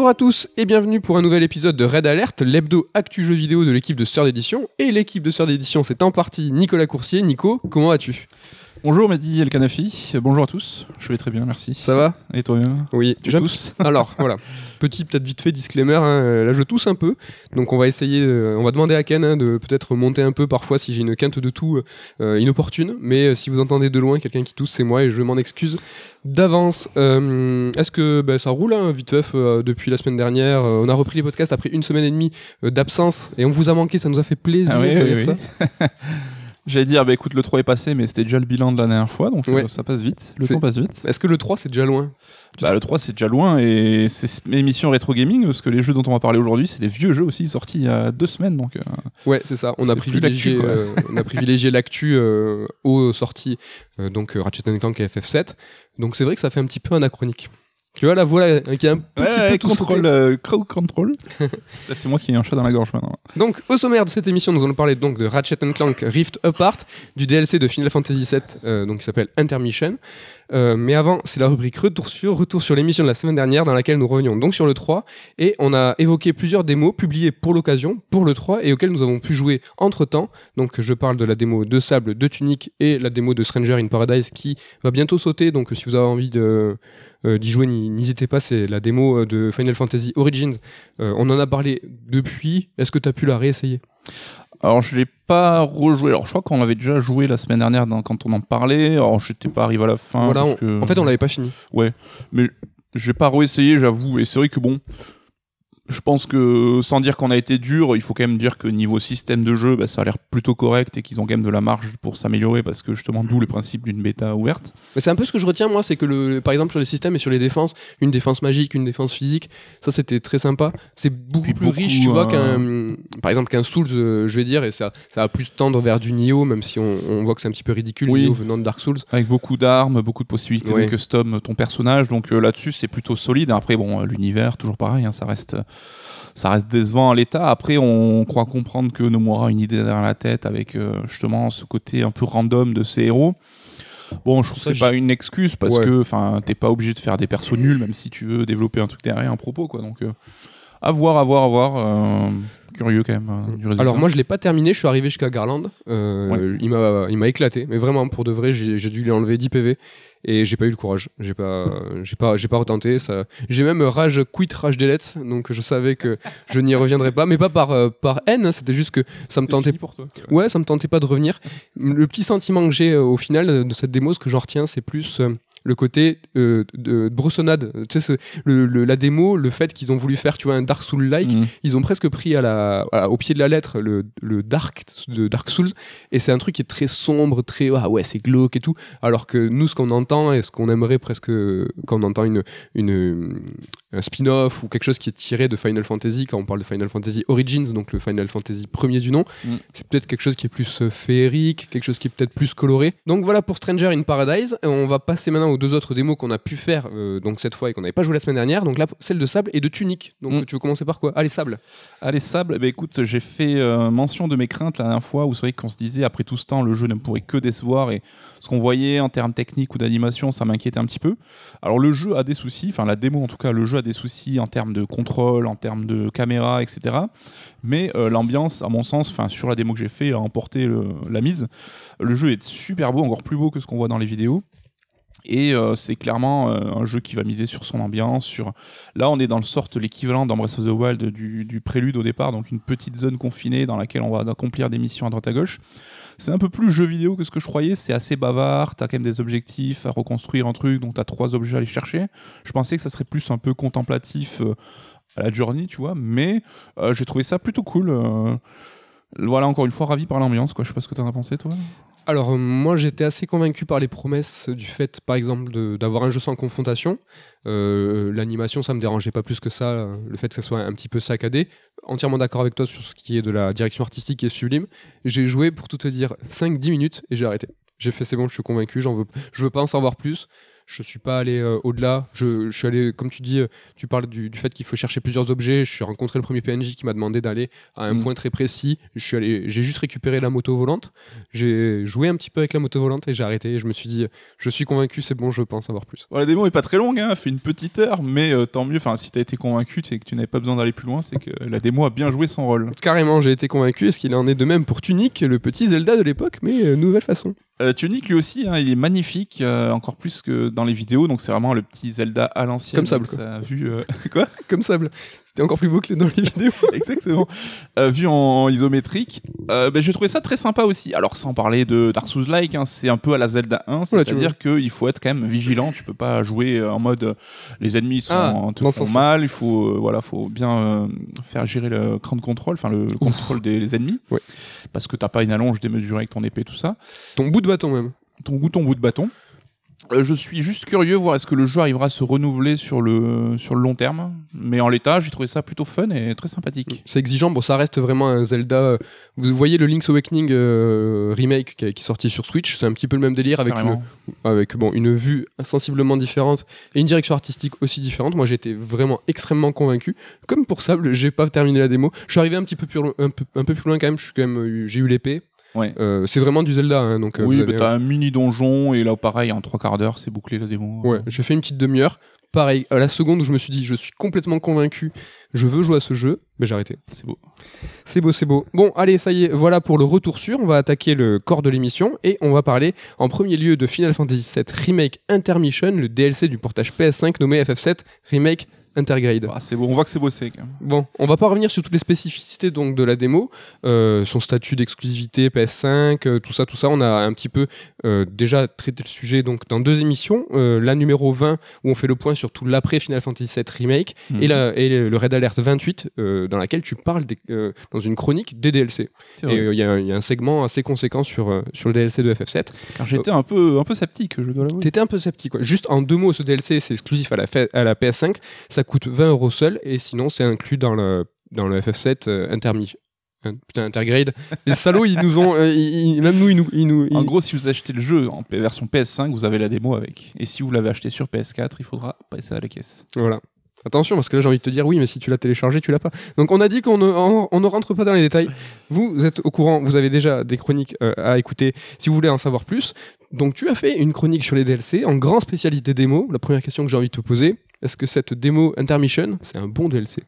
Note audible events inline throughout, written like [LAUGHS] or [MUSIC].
Bonjour à tous et bienvenue pour un nouvel épisode de Red Alert, l'hebdo actu jeu vidéo de l'équipe de Sœur d'édition. Et l'équipe de Sœur d'édition, c'est en partie Nicolas Coursier. Nico, comment vas-tu? Bonjour Mehdi El Kanafi, bonjour à tous, je vais très bien, merci. Ça va? Et toi-même Oui, Tu tousses? [LAUGHS] Alors voilà, petit peut-être vite fait disclaimer, hein, là je tousse un peu, donc on va essayer, euh, on va demander à Ken hein, de peut-être monter un peu parfois si j'ai une quinte de tout euh, inopportune, mais euh, si vous entendez de loin quelqu'un qui tousse, c'est moi et je m'en excuse d'avance. Euh, Est-ce que bah, ça roule hein, vite fait euh, depuis la semaine dernière euh, On a repris les podcasts après une semaine et demie d'absence et on vous a manqué, ça nous a fait plaisir Ah oui, oui, oui. ça. [LAUGHS] J'allais dire, bah écoute, le 3 est passé, mais c'était déjà le bilan de la dernière fois, donc euh, Ouais. ça passe vite, le temps passe vite. Est-ce que le 3 c'est déjà loin? Bah, le 3 c'est déjà loin, et c'est émission rétro gaming, parce que les jeux dont on va parler aujourd'hui, c'est des vieux jeux aussi, sortis il y a deux semaines, donc euh, Ouais, c'est ça. On a privilégié, euh, on a privilégié [LAUGHS] l'actu euh, aux sorties, donc Ratchet Clank et FF7. Donc c'est vrai que ça fait un petit peu anachronique. Tu vois la voix qui est un petit peu tout contrôle, euh, crowd control. [LAUGHS] Là, c'est moi qui ai un chat dans la gorge maintenant. Donc au sommaire de cette émission, nous allons parler donc de Ratchet Clank Rift Apart, du DLC de Final Fantasy VII, euh, donc qui s'appelle Intermission. Euh, mais avant, c'est la rubrique retour sur retour sur l'émission de la semaine dernière dans laquelle nous revenions donc sur le 3 et on a évoqué plusieurs démos publiées pour l'occasion pour le 3 et auxquelles nous avons pu jouer entre temps. Donc je parle de la démo de Sable de Tunic et la démo de Stranger in Paradise qui va bientôt sauter. Donc si vous avez envie de d'y jouer, n'hésitez pas, c'est la démo euh, de Final Fantasy Origins. Euh, on en a parlé depuis. Est-ce que tu as pu la réessayer? Alors, je l'ai pas rejoué. Alors, je crois qu'on avait déjà joué la semaine dernière dans- quand on en parlait. Alors, j'étais pas arrivé à la fin. Voilà, parce on- que- En fait, on l'avait pas fini. mais j'ai pas réessayé, j'avoue. Et c'est vrai que bon, je pense que sans dire qu'on a été dur, il faut quand même dire que niveau système de jeu, bah, ça a l'air plutôt correct et qu'ils ont quand même de la marge pour s'améliorer parce que justement, d'où le principe d'une bêta ouverte. Mais c'est un peu ce que je retiens, moi, c'est que le, par exemple sur les systèmes et sur les défenses, une défense magique, une défense physique, ça c'était très sympa. C'est beaucoup Puis plus beaucoup, riche, tu vois, euh, qu'un, par exemple qu'un Souls, euh, je vais dire, et ça, ça va plus tendre vers du Nioh, même si on, on voit que c'est un petit peu ridicule, Oui. Nioh venant de Dark Souls. Avec beaucoup d'armes, beaucoup de possibilités Ouais. de custom ton personnage. Donc euh, là-dessus, c'est plutôt solide. Après, bon, euh, l'univers, toujours pareil, hein, ça reste. Ça reste décevant à l'état. Après, on croit comprendre que Nomura a une idée derrière la tête avec euh, justement ce côté un peu random de ses héros. Bon, je trouve que c'est pas une excuse parce Ouais. que enfin, t'es pas obligé de faire des persos nuls, même si tu veux développer un truc derrière un propos, quoi. Donc, euh, à voir, à voir, à voir. euh, curieux quand même. euh, du résultat. Alors moi je l'ai pas terminé, je suis arrivé jusqu'à Garland. Il m'a il m'a éclaté, mais vraiment pour de vrai j'ai j'ai dû lui enlever 10 PV et j'ai pas eu le courage. J'ai pas j'ai pas j'ai pas retenté ça. J'ai même rage quit rage delete donc je savais que je n'y reviendrais pas, mais pas par euh, par haine. hein, C'était juste que ça me tentait pour toi. Ouais, ça me tentait pas de revenir. Le petit sentiment que j'ai euh, au final de cette démo, ce que j'en retiens, c'est plus euh, le côté euh, de, de brossonnade. Tu sais, le- le- la démo, le fait qu'ils ont voulu faire, tu vois, un Dark Soul-like, Mhm. ils ont presque pris à la, à- au pied de la lettre le, le Dark de Dark Souls, et c'est un truc qui est très sombre, très ah ouais, c'est glauque et tout. Alors que nous, ce qu'on entend et ce qu'on aimerait presque quand on entend une, une un spin-off ou quelque chose qui est tiré de Final Fantasy, quand on parle de Final Fantasy Origins, donc le Final Fantasy premier du nom, Mm. c'est peut-être quelque chose qui est plus euh, féerique, quelque chose qui est peut-être plus coloré. Donc voilà pour Stranger in Paradise. Et on va passer maintenant aux deux autres démos qu'on a pu faire euh, donc cette fois et qu'on n'avait pas joué la semaine dernière. Donc là, celle de Sable et de Tunic. Donc Mm. tu veux commencer par quoi? Allez, Sable. Allez, Sable, ben, écoute, j'ai fait euh, mention de mes craintes la dernière fois où c'est vrai qu'on se disait, après tout ce temps, le jeu ne pourrait que décevoir et ce qu'on voyait en termes techniques ou d'animation, ça m'inquiétait un petit peu. Alors, le jeu a des soucis, enfin, la démo en tout cas, le jeu a des soucis en termes de contrôle, en termes de caméra, etc. Mais euh, l'ambiance, à mon sens, sur la démo que j'ai fait, a emporté la mise. Le jeu est super beau, encore plus beau que ce qu'on voit dans les vidéos. Et euh, c'est clairement euh, un jeu qui va miser sur son ambiance, sur Là, on est dans le sorte l'équivalent Breath of the Wild du, prélude au départ, donc une petite zone confinée dans laquelle on va accomplir des missions à droite à gauche. C'est un peu plus jeu vidéo que ce que je croyais, c'est assez bavard, t'as quand même des objectifs à reconstruire un truc, donc t'as trois objets à aller chercher. Je pensais que ça serait plus un peu contemplatif euh, à la journey, tu vois, mais j'ai trouvé ça plutôt cool. voilà, encore une fois, ravi par l'ambiance, quoi. Je sais pas ce que t'en as pensé, toi. Alors euh, moi j'étais assez convaincu par les promesses du fait par exemple d'avoir un jeu sans confrontation. Euh, L'animation ça me dérangeait pas plus que ça, le fait que ça soit un petit peu saccadé. Entièrement d'accord avec toi sur ce qui est de la direction artistique qui est sublime. J'ai joué pour tout te dire 5-10 minutes et j'ai arrêté. J'ai fait c'est bon je suis convaincu, j'en veux, je veux pas en savoir plus. Je suis pas allé euh, au-delà. Je, je suis allé, comme tu dis, euh, tu parles du, du fait qu'il faut chercher plusieurs objets. Je suis rencontré le premier PNJ qui m'a demandé d'aller à un Mm. point très précis. Je suis allé, j'ai juste récupéré la moto volante. J'ai joué un petit peu avec la moto volante et j'ai arrêté. Et je me suis dit, je suis convaincu, c'est bon, je peux en savoir plus. Bon, la démo est pas très longue, hein, fait une petite heure, mais euh, tant mieux. Enfin, si t'as été convaincu et que tu n'avais pas besoin d'aller plus loin, c'est que la démo a bien joué son rôle. Carrément, j'ai été convaincu. Est-ce qu'il en est de même pour Tunic, le petit Zelda de l'époque, mais euh, nouvelle façon? Euh, Tunic lui aussi, hein, il est magnifique, euh, encore plus que dans les vidéos. Donc c'est vraiment le petit Zelda à l'ancienne. Comme Sable, avec sa vue, euh, [LAUGHS] quoi? Comme sable. C'était encore plus beau que dans les vidéos. [LAUGHS] Exactement. Euh, vu en isométrique, euh, ben, j'ai trouvé ça très sympa aussi. Alors sans parler de Dark Souls-like, hein, c'est un peu à la Zelda 1, Oula, tu c'est-à-dire qu'il faut être quand même vigilant. Tu peux pas jouer euh, en mode euh, les ennemis sont, Ah, te font mal. Il faut euh, voilà, faut bien euh, faire gérer le cran de contrôle, enfin le, le contrôle des les ennemis, Ouais. parce que t'as pas une allonge démesurée avec ton épée, tout ça. Ton bout de bâton même. Ton goût, ton bout de bâton. Euh, je suis juste curieux voir est-ce que le jeu arrivera à se renouveler sur le sur le long terme. Mais en l'état, j'ai trouvé ça plutôt fun et très sympathique. C'est exigeant. Bon, ça reste vraiment un Zelda. Vous voyez le Link's Awakening euh, remake qui, est- sorti sur Switch. C'est un petit peu le même délire avec une, avec bon une vue sensiblement différente et une direction artistique aussi différente. Moi, été vraiment extrêmement convaincu. Comme pour Sable, j'ai pas terminé la démo. Je suis arrivé un petit peu plus lo- un peu, un peu plus loin quand même. Je suis quand même j'ai eu l'épée. Ouais. Euh, c'est vraiment du Zelda, hein, donc. euh, oui, bah, t'as un mini donjon et là pareil en trois quarts d'heure c'est bouclé la démo. Ouais, j'ai fait une petite demi-heure. Pareil, à la seconde où je me suis dit, je suis complètement convaincu, je veux jouer à ce jeu, mais j'ai arrêté. C'est beau. C'est beau, c'est beau. Bon, allez, ça y est, voilà pour le retour sûr. On va attaquer le corps de l'émission et on va parler en premier lieu de Final Fantasy VII Remake Intermission, le DLC du portage PS5 nommé FF7 Remake Intergrade. Ah, c'est beau. On voit que c'est bossé quand même. Bon, on va pas revenir sur toutes les spécificités donc de la démo, euh, son statut d'exclusivité PS5, euh, tout ça, tout ça. On a un petit peu euh, déjà traité le sujet donc dans deux émissions, la numéro 20 où on fait le point sur tout l'après Final Fantasy VII remake Mhm. et, la, et le Red Alert 28 euh, dans laquelle tu parles des- dans une chronique des DLC. Et il y, a un- il y a un segment assez conséquent sur sur le DLC de FF7. Car j'étais un peu un peu sceptique, je dois l'avouer. T'étais un peu sceptique. Quoi. Juste en deux mots, ce DLC c'est exclusif à la, fa- à la PS5, ça coûte 20 euros seul et sinon c'est inclus dans le dans le FF7 euh, intermi. Hein, Putain, Intergrade. Les salauds, ils nous ont. euh, ils- ils- même nous, ils nous. Ils nous En gros, si vous achetez le jeu en version PS5, vous avez la démo avec. Et si vous l'avez acheté sur PS4, il faudra passer à la caisse. Voilà. Attention, parce que là, j'ai envie de te dire oui, mais si tu l'as téléchargé, tu l'as pas. Donc, on a dit qu'on ne, on, on ne rentre pas dans les détails. Vous, vous êtes au courant, vous avez déjà des chroniques euh, à écouter si vous voulez en savoir plus. Donc, tu as fait une chronique sur les DLC en grand spécialiste des démos. La première question que j'ai envie de te poser, est-ce que cette démo Intermission, c'est un bon DLC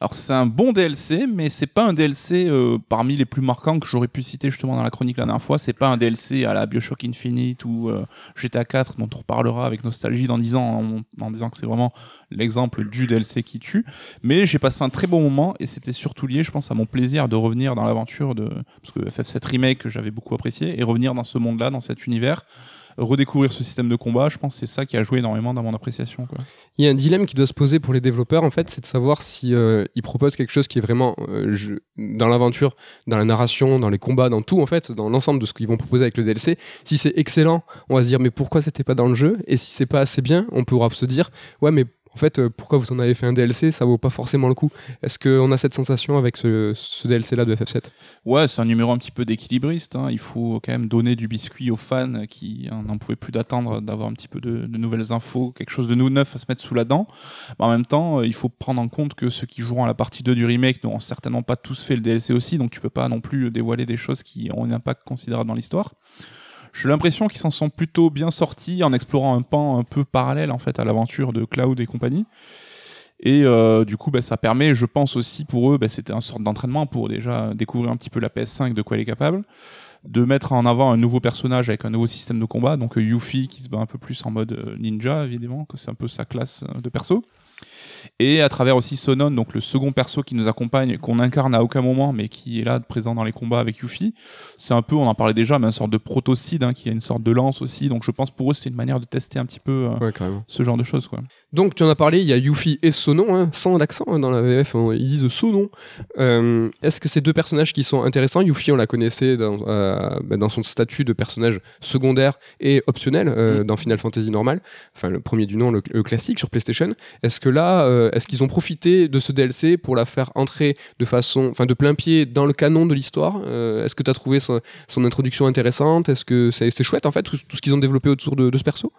Alors c'est un bon DLC, mais c'est pas un DLC euh, parmi les plus marquants que j'aurais pu citer justement dans la chronique la dernière fois. C'est pas un DLC à la Bioshock Infinite ou euh, GTA 4 dont on reparlera avec nostalgie dans 10 ans en, en disant que c'est vraiment l'exemple du DLC qui tue. Mais j'ai passé un très bon moment et c'était surtout lié, je pense, à mon plaisir de revenir dans l'aventure de parce que FF7 remake que j'avais beaucoup apprécié et revenir dans ce monde-là, dans cet univers, redécouvrir ce système de combat. Je pense c'est ça qui a joué énormément dans mon appréciation. Il y a un dilemme qui doit se poser pour les développeurs, en fait, c'est de savoir si euh, proposent quelque chose qui est vraiment euh, dans l'aventure, dans la narration, dans les combats, dans tout, en fait, dans l'ensemble de ce qu'ils vont proposer avec le DLC. Si c'est excellent, on va se dire mais pourquoi c'était pas dans le jeu? Et si c'est pas assez bien, on pourra se dire ouais mais en fait euh, pourquoi vous en avez fait un DLC Ça vaut pas forcément le coup. Est-ce qu'on a cette sensation avec ce, ce DLC là de FF7 Ouais, c'est un numéro un petit peu d'équilibriste. hein. Il faut quand même donner du biscuit aux fans qui hein, n'en pouvaient plus d'attendre d'avoir un petit peu de, nouvelles infos, quelque chose de nou- neuf à se mettre sous la dent. Mais en même temps, euh, il faut prendre en compte que ceux qui joueront à la partie 2 du remake n'auront certainement pas tous fait le DLC aussi, donc tu peux pas non plus dévoiler des choses qui ont un impact considérable dans l'histoire. J'ai l'impression qu'ils s'en sont plutôt bien sortis en explorant un pan un peu parallèle en fait à l'aventure de Cloud et compagnie. Et euh, du coup, bah, ça permet, je pense aussi pour eux, bah, c'était un sorte d'entraînement pour déjà découvrir un petit peu la PS5, de quoi elle est capable, de mettre en avant un nouveau personnage avec un nouveau système de combat, donc euh, Yuffie qui se bat un peu plus en mode euh, ninja, évidemment, que c'est un peu sa classe euh, de perso. Et à travers aussi Sonon, donc le second perso qui nous accompagne, qu'on incarne à aucun moment, mais qui est là présent dans les combats avec Yuffie. C'est un peu, on en parlait déjà, mais une sorte de protocide, hein, qui a une sorte de lance aussi. Donc je pense pour eux, c'est une manière de tester un petit peu euh, Ouais, ce genre de choses, quoi. Donc tu en as parlé, il y a Yuffie et Sonon, hein, sans l'accent hein, dans la VF, on- ils disent Sonon. Euh, Est-ce que ces deux personnages qui sont intéressants, Yuffie on la connaissait dans, euh, bah, dans son statut de personnage secondaire et optionnel euh, dans Final Fantasy normal, enfin le premier du nom, le, le classique sur PlayStation. Est-ce que là, euh, est-ce qu'ils ont profité de ce DLC pour la faire entrer de façon, enfin de plein pied dans le canon de l'histoire Euh, Est-ce que tu as trouvé son, introduction intéressante? Est-ce que c'est chouette en fait tout, ce qu'ils ont développé autour de ce perso?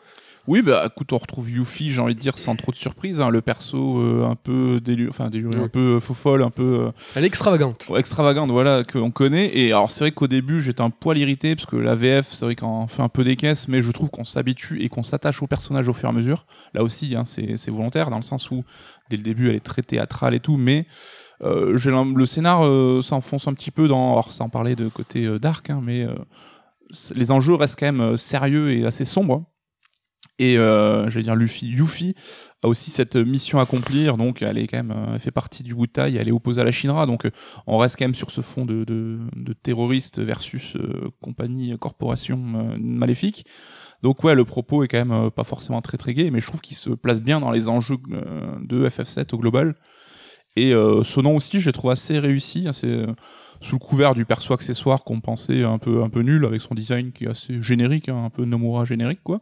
Oui, bah écoute, on retrouve Yuffie, j'ai envie de dire, sans trop de surprise. hein, le perso euh, un peu déluré, enfin déluré, Ouais. un peu euh, faux folle, un peu euh, Elle est extravagante. Extravagante, voilà, qu'on connaît. Et alors, c'est vrai qu'au début, j'étais un poil irrité, parce que la VF, c'est vrai qu'on fait un peu des caisses, mais je trouve qu'on s'habitue et qu'on s'attache au personnage au fur et à mesure. Là aussi, hein, c'est volontaire, dans le sens où, dès le début, elle est très théâtrale et tout, mais euh, le scénar euh, s'enfonce un petit peu dans. Alors, sans parler de côté euh, dark, hein, mais les enjeux restent quand même sérieux et assez sombres. Et euh, je dire Luffy, Yuffie a aussi cette mission à accomplir, donc elle est quand même, euh, elle fait partie du Wutai, elle est opposée à la Shinra, donc euh, on reste quand même sur ce fond de, de, de terroristes versus euh, compagnie, euh, corporation maléfique. Donc ouais, le propos est quand même pas forcément très très gai, mais je trouve qu'il se place bien dans les enjeux de FF7 au global. Et euh, ce nom aussi, je l'ai trouvé assez réussi. C'est euh, sous le couvert du perso accessoire qu'on pensait un peu un peu nul avec son design qui est assez générique, hein, un peu Nomura générique quoi.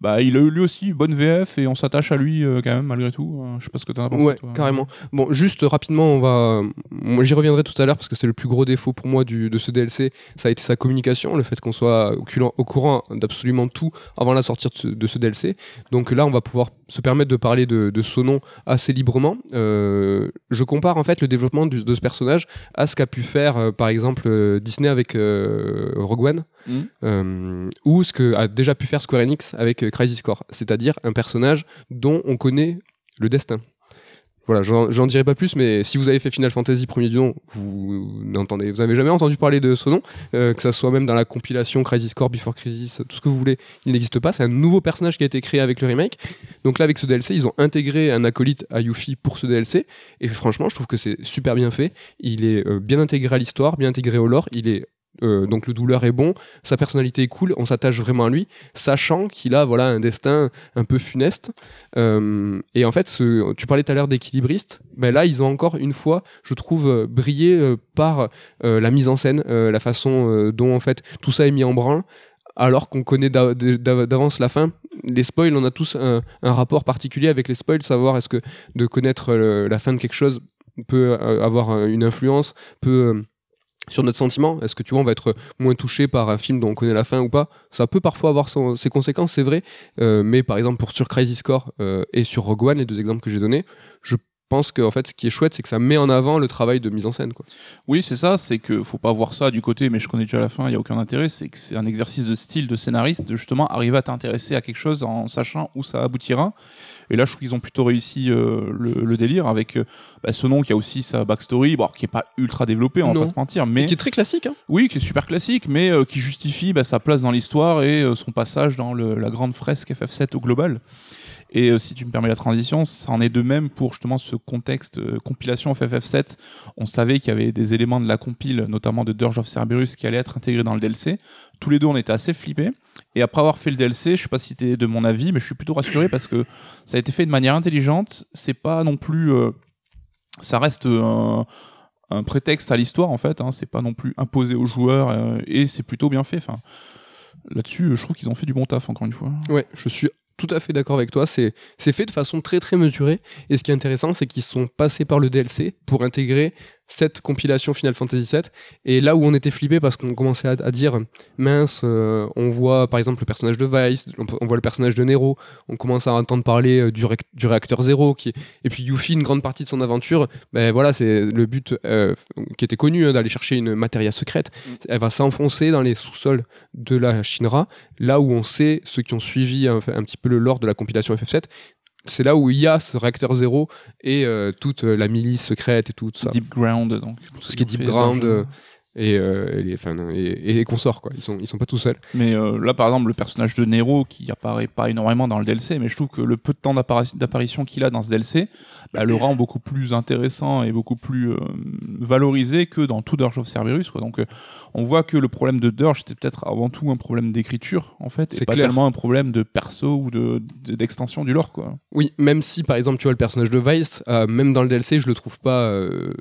Bah il a eu lui aussi bonne VF et on s'attache à lui euh, quand même malgré tout. Euh, je sais pas ce que t'en as pensé. Ouais, toi. carrément. Bon, juste rapidement, on va. Moi, j'y reviendrai tout à l'heure parce que c'est le plus gros défaut pour moi du, de ce DLC. Ça a été sa communication, le fait qu'on soit au, au courant d'absolument tout avant la sortie de ce, de ce DLC. Donc là, on va pouvoir se permettre de parler de, de ce nom assez librement. Euh, je compare en fait le développement du- de ce personnage à ce qu'a pu faire, euh, par exemple, euh, Disney avec euh, Rogue One. Euh, ou ce que a déjà pu faire Square Enix avec euh, Crisis Core, c'est-à-dire un personnage dont on connaît le destin. Voilà, j'en dirai pas plus, mais si vous avez fait Final Fantasy premier du nom, vous n'entendez, vous avez jamais entendu parler de ce nom, euh, que ça soit même dans la compilation Crisis Core, Before Crisis, tout ce que vous voulez, il n'existe pas. C'est un nouveau personnage qui a été créé avec le remake. Donc là, avec ce DLC, ils ont intégré un acolyte à Yuffie pour ce DLC, et franchement, je trouve que c'est super bien fait. Il est euh, bien intégré à l'histoire, bien intégré au lore. Il est euh, donc le douleur est bon, sa personnalité est cool, on s'attache vraiment à lui, sachant qu'il a voilà un destin un peu funeste. Euh, et en fait, tu parlais tout à l'heure d'équilibriste, ben là ils ont encore une fois, je trouve, euh, brillé par la mise en scène, la façon dont en fait tout ça est mis en branle. Alors qu'on connaît d'a- d'a- d'avance la fin, les spoils, on a tous un, un rapport particulier avec les spoils, savoir est-ce que de connaître la fin de quelque chose peut avoir une influence, peut sur notre sentiment Est-ce que tu vois, on va être moins touché par un film dont on connaît la fin ou pas? Ça peut parfois avoir ses conséquences, c'est vrai. Euh, mais par exemple, pour sur Crisis Core euh, et sur Rogue One, les deux exemples que j'ai donnés, je pense que en fait, ce qui est chouette, c'est que ça met en avant le travail de mise en scène. Quoi. Oui, c'est ça, c'est que faut pas voir ça du côté, mais je connais déjà la fin, il y a aucun intérêt, c'est que c'est un exercice de style de scénariste, de justement arriver à t'intéresser à quelque chose en sachant où ça aboutira. Et là, je trouve qu'ils ont plutôt réussi euh, le, le délire avec euh, bah, ce nom qui a aussi sa backstory, bon, qui est pas ultra développée, on va Non. pas se mentir, mais Et qui est très classique. Hein. oui, qui est super classique, mais euh, qui justifie bah, sa place dans l'histoire et son passage dans le- la grande fresque FF7 au global. Et euh, si tu me permets la transition, ça en est de même pour justement ce contexte euh, compilation FFF7. On savait qu'il y avait des éléments de la compile, notamment de Dirge of Cerberus, qui allaient être intégrés dans le DLC. Tous les deux, on était assez flippés. Et après avoir fait le DLC, je sais pas si t'es de mon avis, mais je suis plutôt rassuré parce que ça a été fait de manière intelligente. C'est pas non plus, euh, ça reste un, prétexte à l'histoire en fait. Hein. C'est pas non plus imposé aux joueurs et c'est plutôt bien fait. Là-dessus, je trouve qu'ils ont fait du bon taf encore une fois. Ouais, je suis tout à fait d'accord avec toi. C'est fait de façon très très mesurée. Et ce qui est intéressant, c'est qu'ils sont passés par le DLC pour intégrer cette compilation Final Fantasy VII. Et là où on était flippé parce qu'on commençait à, à dire mince, euh, on voit par exemple le personnage de Vice, on, on voit le personnage de Nero, on commence à entendre parler euh, du, réacteur zéro, qui est- et puis Yuffie, une grande partie de son aventure, ben voilà, c'est le but euh, qui était connu hein, d'aller chercher une matéria secrète. Elle va s'enfoncer dans les sous-sols de la Shinra, là où on sait, ceux qui ont suivi un, un petit peu le lore de la compilation FF7, c'est là où il y a ce réacteur zéro et euh, toute euh, la milice secrète et tout, tout ça. Deep Ground, donc. Tout ce qui est Deep Ground, euh, et, euh, et les, enfin, et, et consorts, quoi. Ils sont, ils sont pas tout seuls. Mais euh, là, par exemple, le personnage de Nero, qui apparaît pas énormément dans le DLC, mais je trouve que le peu de temps d'appari- d'apparition qu'il a dans ce DLC, bah, le rend beaucoup plus intéressant et beaucoup plus euh, valorisé que dans tout Dirge of Cerberus. Quoi. Donc, euh, on voit que le problème de Dirge, c'était peut-être avant tout un problème d'écriture, en fait, et C'est pas clair. tellement un problème de perso ou de- de- d'extension du lore. Quoi. Oui, même si par exemple tu vois le personnage de Vice, euh, même dans le DLC, je le trouve pas euh,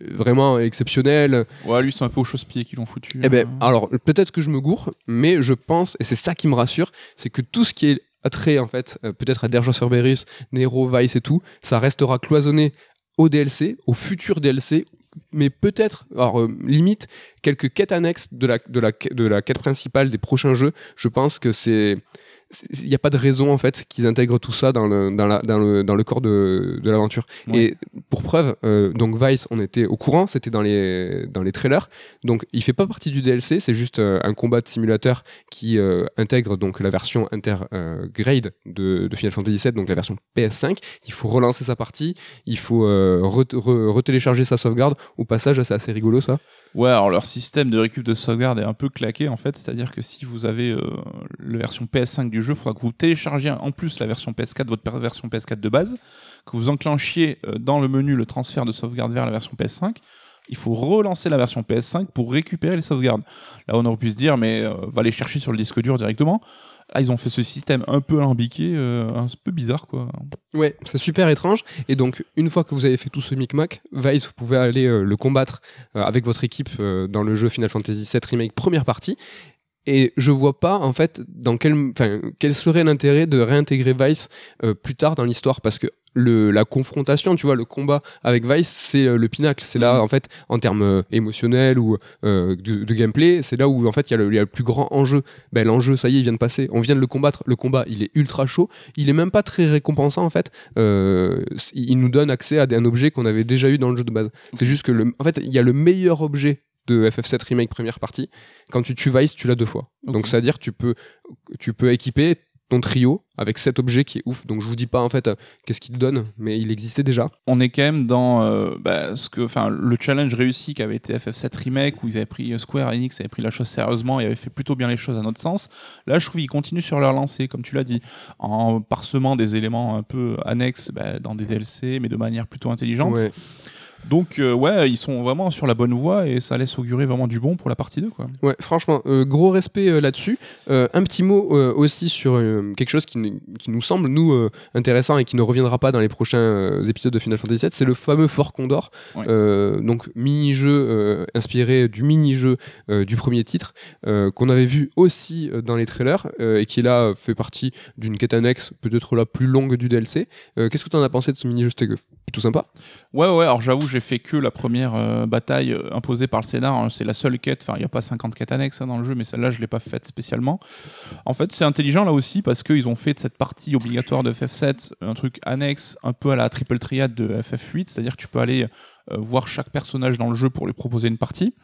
vraiment exceptionnel. Ouais, lui, c'est un peu au chausse-pied qu'ils l'ont foutu. Eh ben, hein. alors peut-être que je me gourre, mais je pense, et c'est ça qui me rassure, c'est que tout ce qui est attrait en fait, euh, peut-être à Derjo Cerberus, Nero, Vice et tout, ça restera cloisonné au DLC, au futur DLC, mais peut-être, alors euh, limite, quelques quêtes annexes de la, de, la, de la quête principale des prochains jeux, je pense que c'est il n'y a pas de raison en fait qu'ils intègrent tout ça dans le, dans la, dans le, dans le corps de, de l'aventure. Ouais. Et pour preuve, euh, donc Vice, on était au courant, c'était dans les, dans les trailers. Donc il fait pas partie du DLC, c'est juste euh, un combat de simulateur qui euh, intègre donc la version intergrade de, de Final Fantasy VII, donc la version PS5. Il faut relancer sa partie, il faut euh, re- re- retélécharger sa sauvegarde. Au passage, c'est assez rigolo ça. Ouais, alors leur système de récup de sauvegarde est un peu claqué en fait, c'est-à-dire que si vous avez euh, la version PS5 du jeu, il faudra que vous téléchargiez en plus la version PS4, votre version PS4 de base, que vous enclenchiez euh, dans le menu le transfert de sauvegarde vers la version PS5. Il faut relancer la version PS5 pour récupérer les sauvegardes. Là, on aurait pu se dire, mais euh, va les chercher sur le disque dur directement. Là, ils ont fait ce système un peu alambiqué, euh, un peu bizarre quoi. Ouais, c'est super étrange. Et donc, une fois que vous avez fait tout ce micmac, Vice, vous pouvez aller euh, le combattre avec votre équipe dans le jeu Final Fantasy VII Remake première partie. Et je vois pas, en fait, dans quel, quel serait l'intérêt de réintégrer Vice plus tard dans l'histoire? Parce que le, la confrontation, tu vois, le combat avec Vice, c'est euh, le pinacle. C'est là, Mhm. en fait, en termes euh, émotionnels ou euh, de, de gameplay, c'est là où, en fait, il y, a le- il y a le plus grand enjeu. Ben, l'enjeu, ça y est, il vient de passer. On vient de le combattre. Le combat, il est ultra chaud. Il est même pas très récompensant, en fait. Euh, il nous donne accès à un objet qu'on avait déjà eu dans le jeu de base. C'est juste que, le, en fait, il y a le meilleur objet de FF7 Remake première partie. Quand tu tues Vice, tu l'as deux fois. Donc, c'est-à-dire, tu peux, tu peux équiper ton trio avec cet objet qui est ouf. Donc, je vous dis pas, en fait, euh, qu'est-ce qu'il donne, mais il existait déjà. on est quand même dans euh, bah, ce que, enfin, le challenge réussi qu'avait été FF7 Remake où ils avaient pris euh, Square Enix avait pris la chose sérieusement et avait fait plutôt bien les choses à notre sens. Là, je trouve qu'ils continuent sur leur lancée, comme tu l'as dit, en parsemant des éléments un peu annexes bah, dans des DLC, mais de manière plutôt intelligente. Ouais. Donc, euh, ouais, ils sont vraiment sur la bonne voie et ça laisse augurer vraiment du bon pour la partie 2, quoi. Ouais, franchement, euh, gros respect euh, là-dessus. Un petit mot aussi sur quelque chose qui, nous semble, nous, intéressant et qui ne reviendra pas dans les prochains épisodes de Final Fantasy VII, c'est le fameux Fort Condor. Ouais. Donc, mini-jeu inspiré du mini-jeu du premier titre, qu'on avait vu aussi dans les trailers et qui là fait partie d'une quête annexe, peut-être la plus longue du DLC. Qu'est-ce que tu en as pensé de ce mini-jeu C'était plutôt sympa? Ouais, ouais, alors j'avoue, j'ai fait que la première euh, bataille euh, imposée par le scénar. hein. C'est la seule quête, enfin, il n'y a pas 50 quêtes annexes hein, dans le jeu, mais celle-là, je l'ai pas faite spécialement. En fait, c'est intelligent là aussi parce qu'ils ont fait de cette partie obligatoire de FF7 un truc annexe un peu à la triple triade de FF8, c'est-à-dire que tu peux aller euh, voir chaque personnage dans le jeu pour lui proposer une partie.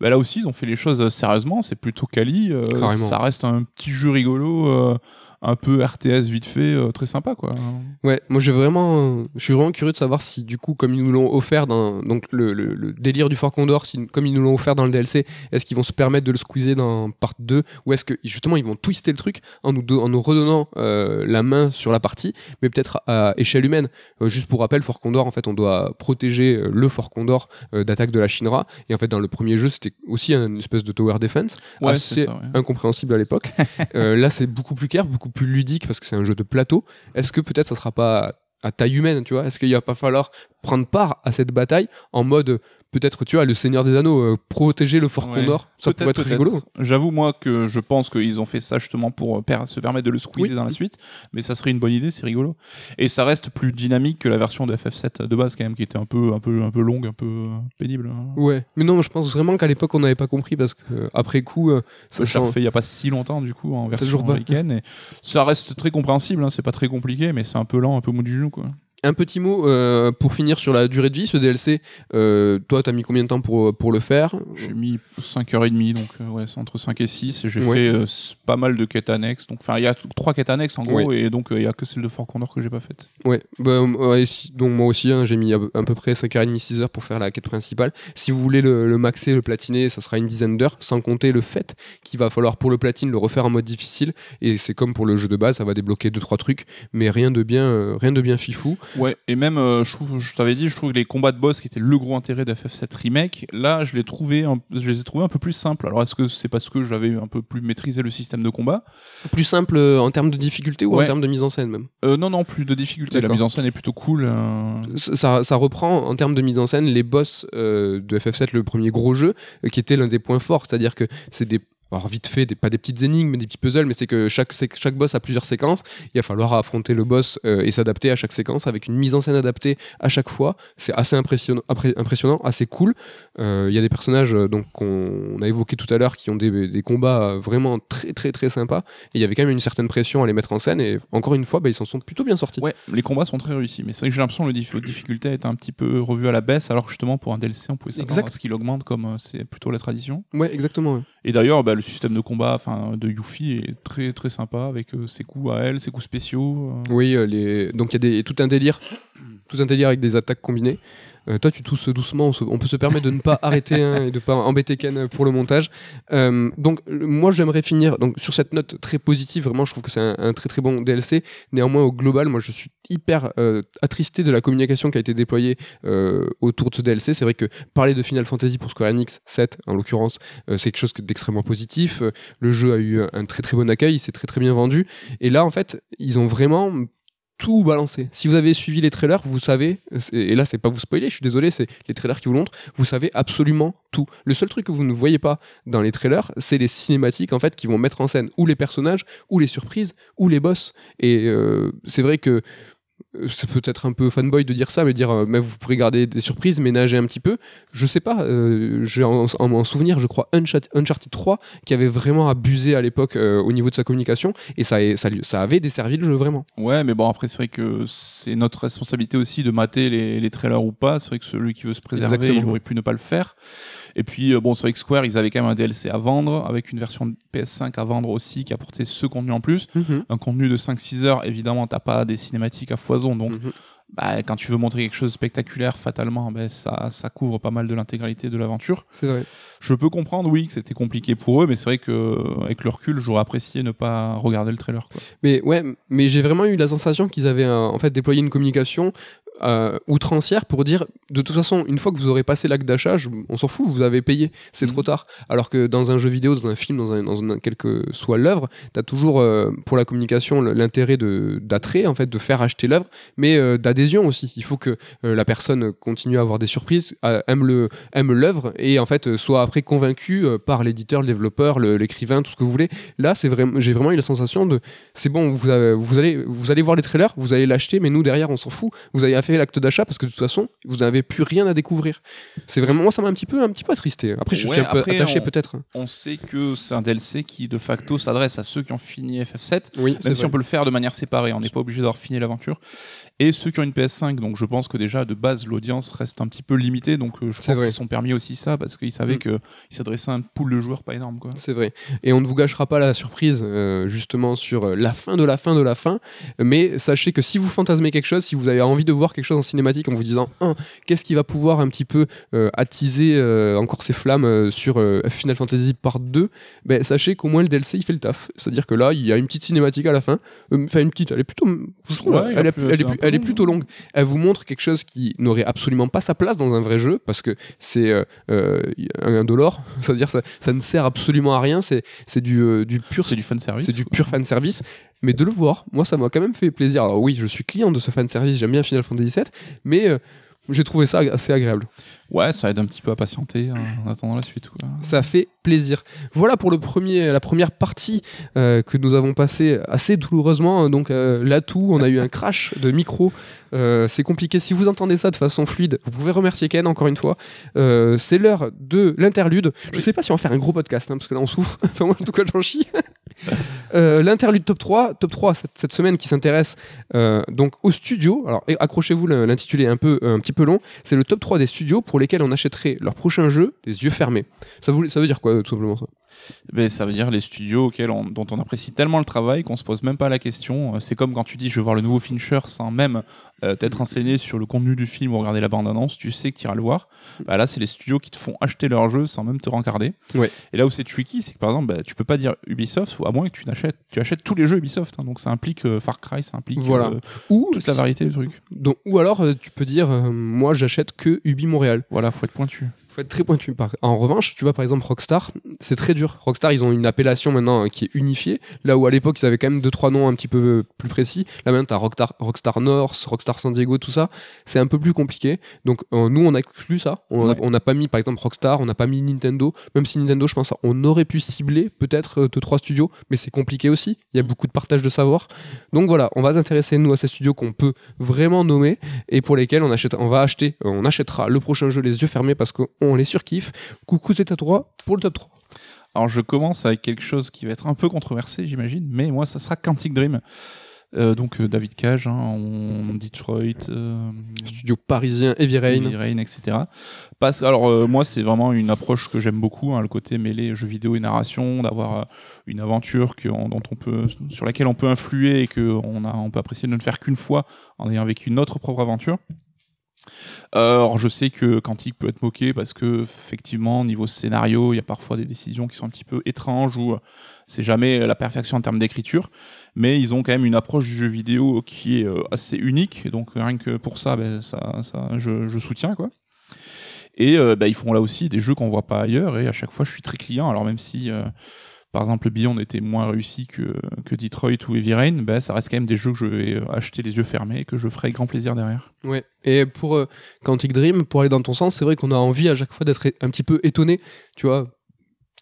Bah, là aussi, ils ont fait les choses euh, sérieusement, c'est plutôt quali. euh, ça reste un petit jeu rigolo, euh, un peu RTS vite fait, euh, très sympa quoi. Ouais, moi j'ai vraiment, je suis vraiment curieux de savoir si du coup, comme ils nous l'ont offert dans donc le, le- le délire du Fort Condor, si, comme ils nous l'ont offert dans le DLC, est-ce qu'ils vont se permettre de le squeezer dans part 2 ou est-ce que justement ils vont twister le truc en nous, do- en nous redonnant euh, la main sur la partie, mais peut-être à échelle humaine. Juste pour rappel, Fort Condor, en fait, on doit protéger le Fort Condor d'attaque de la Shinra et en fait dans le premier jeu c'était aussi une espèce de tower defense Ouais, assez c'est ça. ouais. incompréhensible à l'époque. [LAUGHS] Euh, là, c'est beaucoup plus clair, beaucoup plus ludique parce que c'est un jeu de plateau. Est-ce que peut-être ça sera pas à taille humaine, tu vois? Est-ce qu'il va pas falloir prendre part à cette bataille en mode peut-être, tu vois, le Seigneur des Anneaux, euh, protéger le Fort Ouais. Condor Ça pourrait être rigolo. J'avoue, moi, que je pense qu'ils ont fait ça justement pour euh, per- se permettre de le squeezer Oui. dans la suite. Mais ça serait une bonne idée, c'est rigolo. Et ça reste plus dynamique que la version de FF7 de base, quand même, qui était un peu, un peu, un peu longue, un peu euh, pénible. hein. Ouais, mais non, je pense vraiment qu'à l'époque on n'avait pas compris parce que après coup, Ça change. refait il y a pas si longtemps, du coup, en version américaine. Et ça reste très compréhensible, hein, c'est pas très compliqué, mais c'est un peu lent, un peu mou du genou, quoi. Un petit mot euh, pour finir sur la durée de vie, ce DLC. Euh, toi, t'as mis combien de temps pour, pour le faire? J'ai mis 5h30, donc euh, ouais, c'est entre 5 et 6. Et j'ai Ouais. fait euh, pas mal de quêtes annexes. Donc, enfin, il y a trois quêtes annexes en gros, Ouais. et donc euh, il y a que celle de Fort Condor que j'ai pas faite. Ouais, bah, donc moi aussi, hein, j'ai mis à, à peu près 5h30, 6h pour faire la quête principale. Si vous voulez le, le maxer, le platiner, ça sera une dizaine d'heures, sans compter le fait qu'il va falloir pour le platine le refaire en mode difficile. Et c'est comme pour le jeu de base, ça va débloquer 2-3 trucs, mais rien de bien, euh, rien de bien fifou. Ouais, et même, euh, je trouve, je t'avais dit, je trouve que les combats de boss qui étaient le gros intérêt de FF7 Remake, là, je les, trouvais un- je les ai trouvés un peu plus simples. Alors, est-ce que c'est parce que j'avais un peu plus maîtrisé le système de combat? Plus simple euh, en termes de difficulté ou en termes de mise en scène même? Euh, Non, non, plus de difficulté. La mise en scène est plutôt cool. ça, ça reprend en termes de mise en scène les boss de FF7, le premier gros jeu, qui était l'un des points forts. C'est-à-dire que c'est des alors vite fait, des, pas des petites énigmes, mais des petits puzzles, mais c'est que chaque, chaque boss a plusieurs séquences. Il va falloir affronter le boss euh, et s'adapter à chaque séquence avec une mise en scène adaptée à chaque fois. C'est assez impressionnant, assez cool. Euh, Il y a des personnages euh, donc qu'on on a évoqué tout à l'heure qui ont des, des combats vraiment très très très sympas. Et il y avait quand même une certaine pression à les mettre en scène. Et encore une fois, bah, ils s'en sont plutôt bien sortis. Ouais, les combats sont très réussis, mais c'est vrai que j'ai l'impression que la difficulté est un petit peu revue à la baisse, alors que justement pour un DLC, on pouvait s'attendre à ce qu'il augmente comme c'est plutôt la tradition. Ouais, exactement. ouais. Et d'ailleurs, bah, le système de combat de Yuffie est très très sympa avec euh, ses coups à elle, ses coups spéciaux. euh. Oui, euh, donc il y a tout tout un délire avec des attaques combinées. Euh, toi, tu tousses doucement, on, peut se permettre de ne pas arrêter hein, et de ne pas embêter Ken pour le montage. Euh, donc, moi, j'aimerais finir donc, sur cette note très positive. Vraiment, je trouve que c'est un, très très bon DLC. Néanmoins, au global, moi, je suis hyper euh, attristé de la communication qui a été déployée autour de ce DLC. C'est vrai que parler de Final Fantasy pour Square Enix 7, en l'occurrence, c'est quelque chose d'extrêmement positif. Le jeu a eu un très très bon accueil, il s'est très très bien vendu. Et là, en fait, ils ont vraiment tout balancé. Si vous avez suivi les trailers, vous savez, et là c'est pas vous spoiler, je suis désolé, c'est les trailers qui vous montrent, vous savez absolument tout. Le seul truc que vous ne voyez pas dans les trailers, c'est les cinématiques en fait qui vont mettre en scène ou les personnages, ou les surprises, ou les boss. Et euh, c'est vrai que c'est peut-être un peu fanboy de dire ça, mais dire euh, mais vous pourrez garder des surprises, ménager un petit peu. Je sais pas, euh, j'ai en, en- en souvenir, je crois, Uncharted, Uncharted 3 qui avait vraiment abusé à l'époque euh, au niveau de sa communication et ça, ça, ça avait desservi le jeu vraiment. Ouais, mais bon, après, c'est vrai que c'est notre responsabilité aussi de mater les, les trailers ou pas. C'est vrai que celui qui veut se préserver, Exactement. il aurait pu ne pas le faire. Et puis, euh, bon, c'est vrai que Square, ils avaient quand même un DLC à vendre, avec une version de PS5 à vendre aussi, qui apportait ce contenu en plus. Un contenu de 5-6 heures, évidemment, t'as pas des cinématiques à foison. Donc, Mhm. bah, quand tu veux montrer quelque chose de spectaculaire, fatalement, ben, ça, ça couvre pas mal de l'intégralité de l'aventure. C'est vrai. Je peux comprendre, oui, que c'était compliqué pour eux, mais c'est vrai que avec le recul, j'aurais apprécié ne pas regarder le trailer. Quoi. Mais ouais, mais j'ai vraiment eu la sensation qu'ils avaient en fait déployé une communication euh, outrancière pour dire de toute façon une fois que vous aurez passé l'acte d'achat, on s'en fout, vous avez payé, c'est Mhm. trop tard. Alors que dans un jeu vidéo, dans un film, dans un, dans un quelle que soit l'œuvre, t'as toujours euh, pour la communication l'intérêt de d'attrait en fait de faire acheter l'œuvre, mais euh, d'adhésion aussi. Il faut que euh, la personne continue à avoir des surprises, aime le aime l'œuvre et en fait soit après convaincu euh, par l'éditeur, le développeur, l'écrivain, tout ce que vous voulez. Là, c'est vraiment, j'ai vraiment eu la sensation de c'est bon, vous, avez- vous, allez, vous allez voir les trailers, vous allez l'acheter, mais nous derrière on s'en fout. Vous avez fait l'acte d'achat parce que de toute façon vous n'avez plus rien à découvrir. C'est vraiment moi ça m'a un petit peu un petit peu attristé. Après je Ouais, suis un peu attaché peut-être. On sait que c'est un DLC qui de facto s'adresse à ceux qui ont fini FF7, Oui, même si on peut le faire de manière séparée, on n'est pas obligé d'avoir fini l'aventure. Et ceux qui ont une PS5, donc je pense que déjà de base l'audience reste un petit peu limitée, donc euh, je pense qu'ils sont permis aussi ça parce qu'ils savaient Mm. qu'ils s'adressaient à un pool de joueurs pas énorme. C'est vrai. Et on ne vous gâchera pas la surprise, euh, justement, sur euh, la fin de la fin de la fin. Mais sachez que si vous fantasmez quelque chose, si vous avez envie de voir quelque chose en cinématique en vous disant, Hein, qu'est-ce qui va pouvoir un petit peu euh, attiser euh, encore ces flammes sur Final Fantasy Part 2, ben, sachez qu'au moins le DLC il fait le taf. C'est-à-dire que là, il y a une petite cinématique à la fin. Enfin, une petite, elle est plutôt. Je trouve, Ouais, elle, est, plus- elle est elle est long, plutôt longue. Elle vous montre quelque chose qui n'aurait absolument pas sa place dans un vrai jeu parce que c'est euh, euh, un dollar. [LAUGHS] C'est-à-dire ça, ça ne sert absolument à rien. C'est c'est du, euh, du pur C'est du fan service. c'est du pur fan service. Mais de le voir, moi, ça m'a quand même fait plaisir. Alors oui, je suis client de ce fan service, j'aime bien Final Fantasy VII, mais euh, j'ai trouvé ça assez agréable. Ouais, ça aide un petit peu à patienter hein, en attendant la suite. Quoi. Ça fait plaisir. Voilà pour le premier, la première partie euh, que nous avons passée assez douloureusement. Donc euh, l'atout, on a eu un crash de micro. Euh, c'est compliqué. Si vous entendez ça de façon fluide, vous pouvez remercier Ken encore une fois. Euh, c'est l'heure de l'interlude. Je sais pas si on va faire un gros podcast, hein, parce que là on souffre. [LAUGHS] enfin, moi, en tout cas, j'en chie. [LAUGHS] Euh, l'interlude top 3, top 3 cette, semaine qui s'intéresse euh, donc au studio. Alors accrochez-vous, l'intitulé est un peu un petit peu long. C'est le top 3 des studios pour lesquels on achèterait leur prochain jeu les yeux fermés. Ça veut dire quoi tout simplement ça? Ben, ça veut dire les studios auxquels on- dont on apprécie tellement le travail qu'on se pose même pas la question. Euh, C'est comme quand tu dis je veux voir le nouveau Fincher sans même euh, t'être renseigné sur le contenu du film ou regarder la bande-annonce, tu sais que tu iras le voir. Bah, là, c'est les studios qui te font acheter leur jeu sans même te rencarder. Ouais. Et là où c'est tricky, c'est que par exemple, bah, tu peux pas dire Ubisoft, à moins que tu n'achètes, tu achètes tous les jeux Ubisoft. hein. donc ça implique euh, Far Cry, ça implique Voilà. euh, Ou, toute la variété du truc. donc, ou alors tu peux dire moi j'achète que Ubi Montréal. Voilà, faut être pointu. Faut être très pointu. En revanche, tu vois, par exemple, Rockstar, c'est très dur. Rockstar, ils ont une appellation maintenant euh, qui est unifiée. Là où à l'époque, ils avaient quand même deux, trois noms un petit peu euh, plus précis. Là maintenant, tu as Rockstar, Rockstar North, Rockstar San Diego, tout ça. C'est un peu plus compliqué. Donc, euh, nous, on a exclu ça. On n'a pas mis, par exemple, Rockstar, on n'a pas mis Nintendo. Même si Nintendo, je pense, on aurait pu cibler peut-être deux, trois studios, mais c'est compliqué aussi. Il y a beaucoup de partage de savoir. Donc voilà, on va s'intéresser, nous, à ces studios qu'on peut vraiment nommer et pour lesquels on, achète, on va acheter, on achètera le prochain jeu les yeux fermés parce qu'on les surkiffe. Coucou, c'est à toi pour le top 3. Alors je commence avec quelque chose qui va être un peu controversé, j'imagine, mais moi ça sera Quantic Dream. Euh, donc euh, David Cage hein, en Detroit, euh, studio parisien, Heavy Rain, Heavy Rain etc. Parce, alors moi c'est vraiment une approche que j'aime beaucoup, hein, le côté mêlé jeux vidéo et narration, d'avoir une aventure que, dont on peut, sur laquelle on peut influer et que on, a, on peut apprécier de ne faire qu'une fois en ayant vécu notre propre aventure. Alors je sais que Quantique peut être moqué parce que effectivement niveau scénario il y a parfois des décisions qui sont un petit peu étranges ou euh, c'est jamais la perfection en termes d'écriture. Mais ils ont quand même une approche du jeu vidéo qui est euh, assez unique. Donc rien que pour ça, ben, ça, ça je, soutiens quoi. Et euh, ben, ils font là aussi des jeux qu'on voit pas ailleurs. Et à chaque fois je suis très client. Alors même si par exemple, Beyond était moins réussi que, que Detroit ou Heavy Rain, ben, ça reste quand même des jeux que je vais euh, acheter les yeux fermés et que je ferai grand plaisir derrière. Ouais. Et pour euh, Quantic Dream, pour aller dans ton sens, c'est vrai qu'on a envie à chaque fois d'être un petit peu étonné. Tu vois,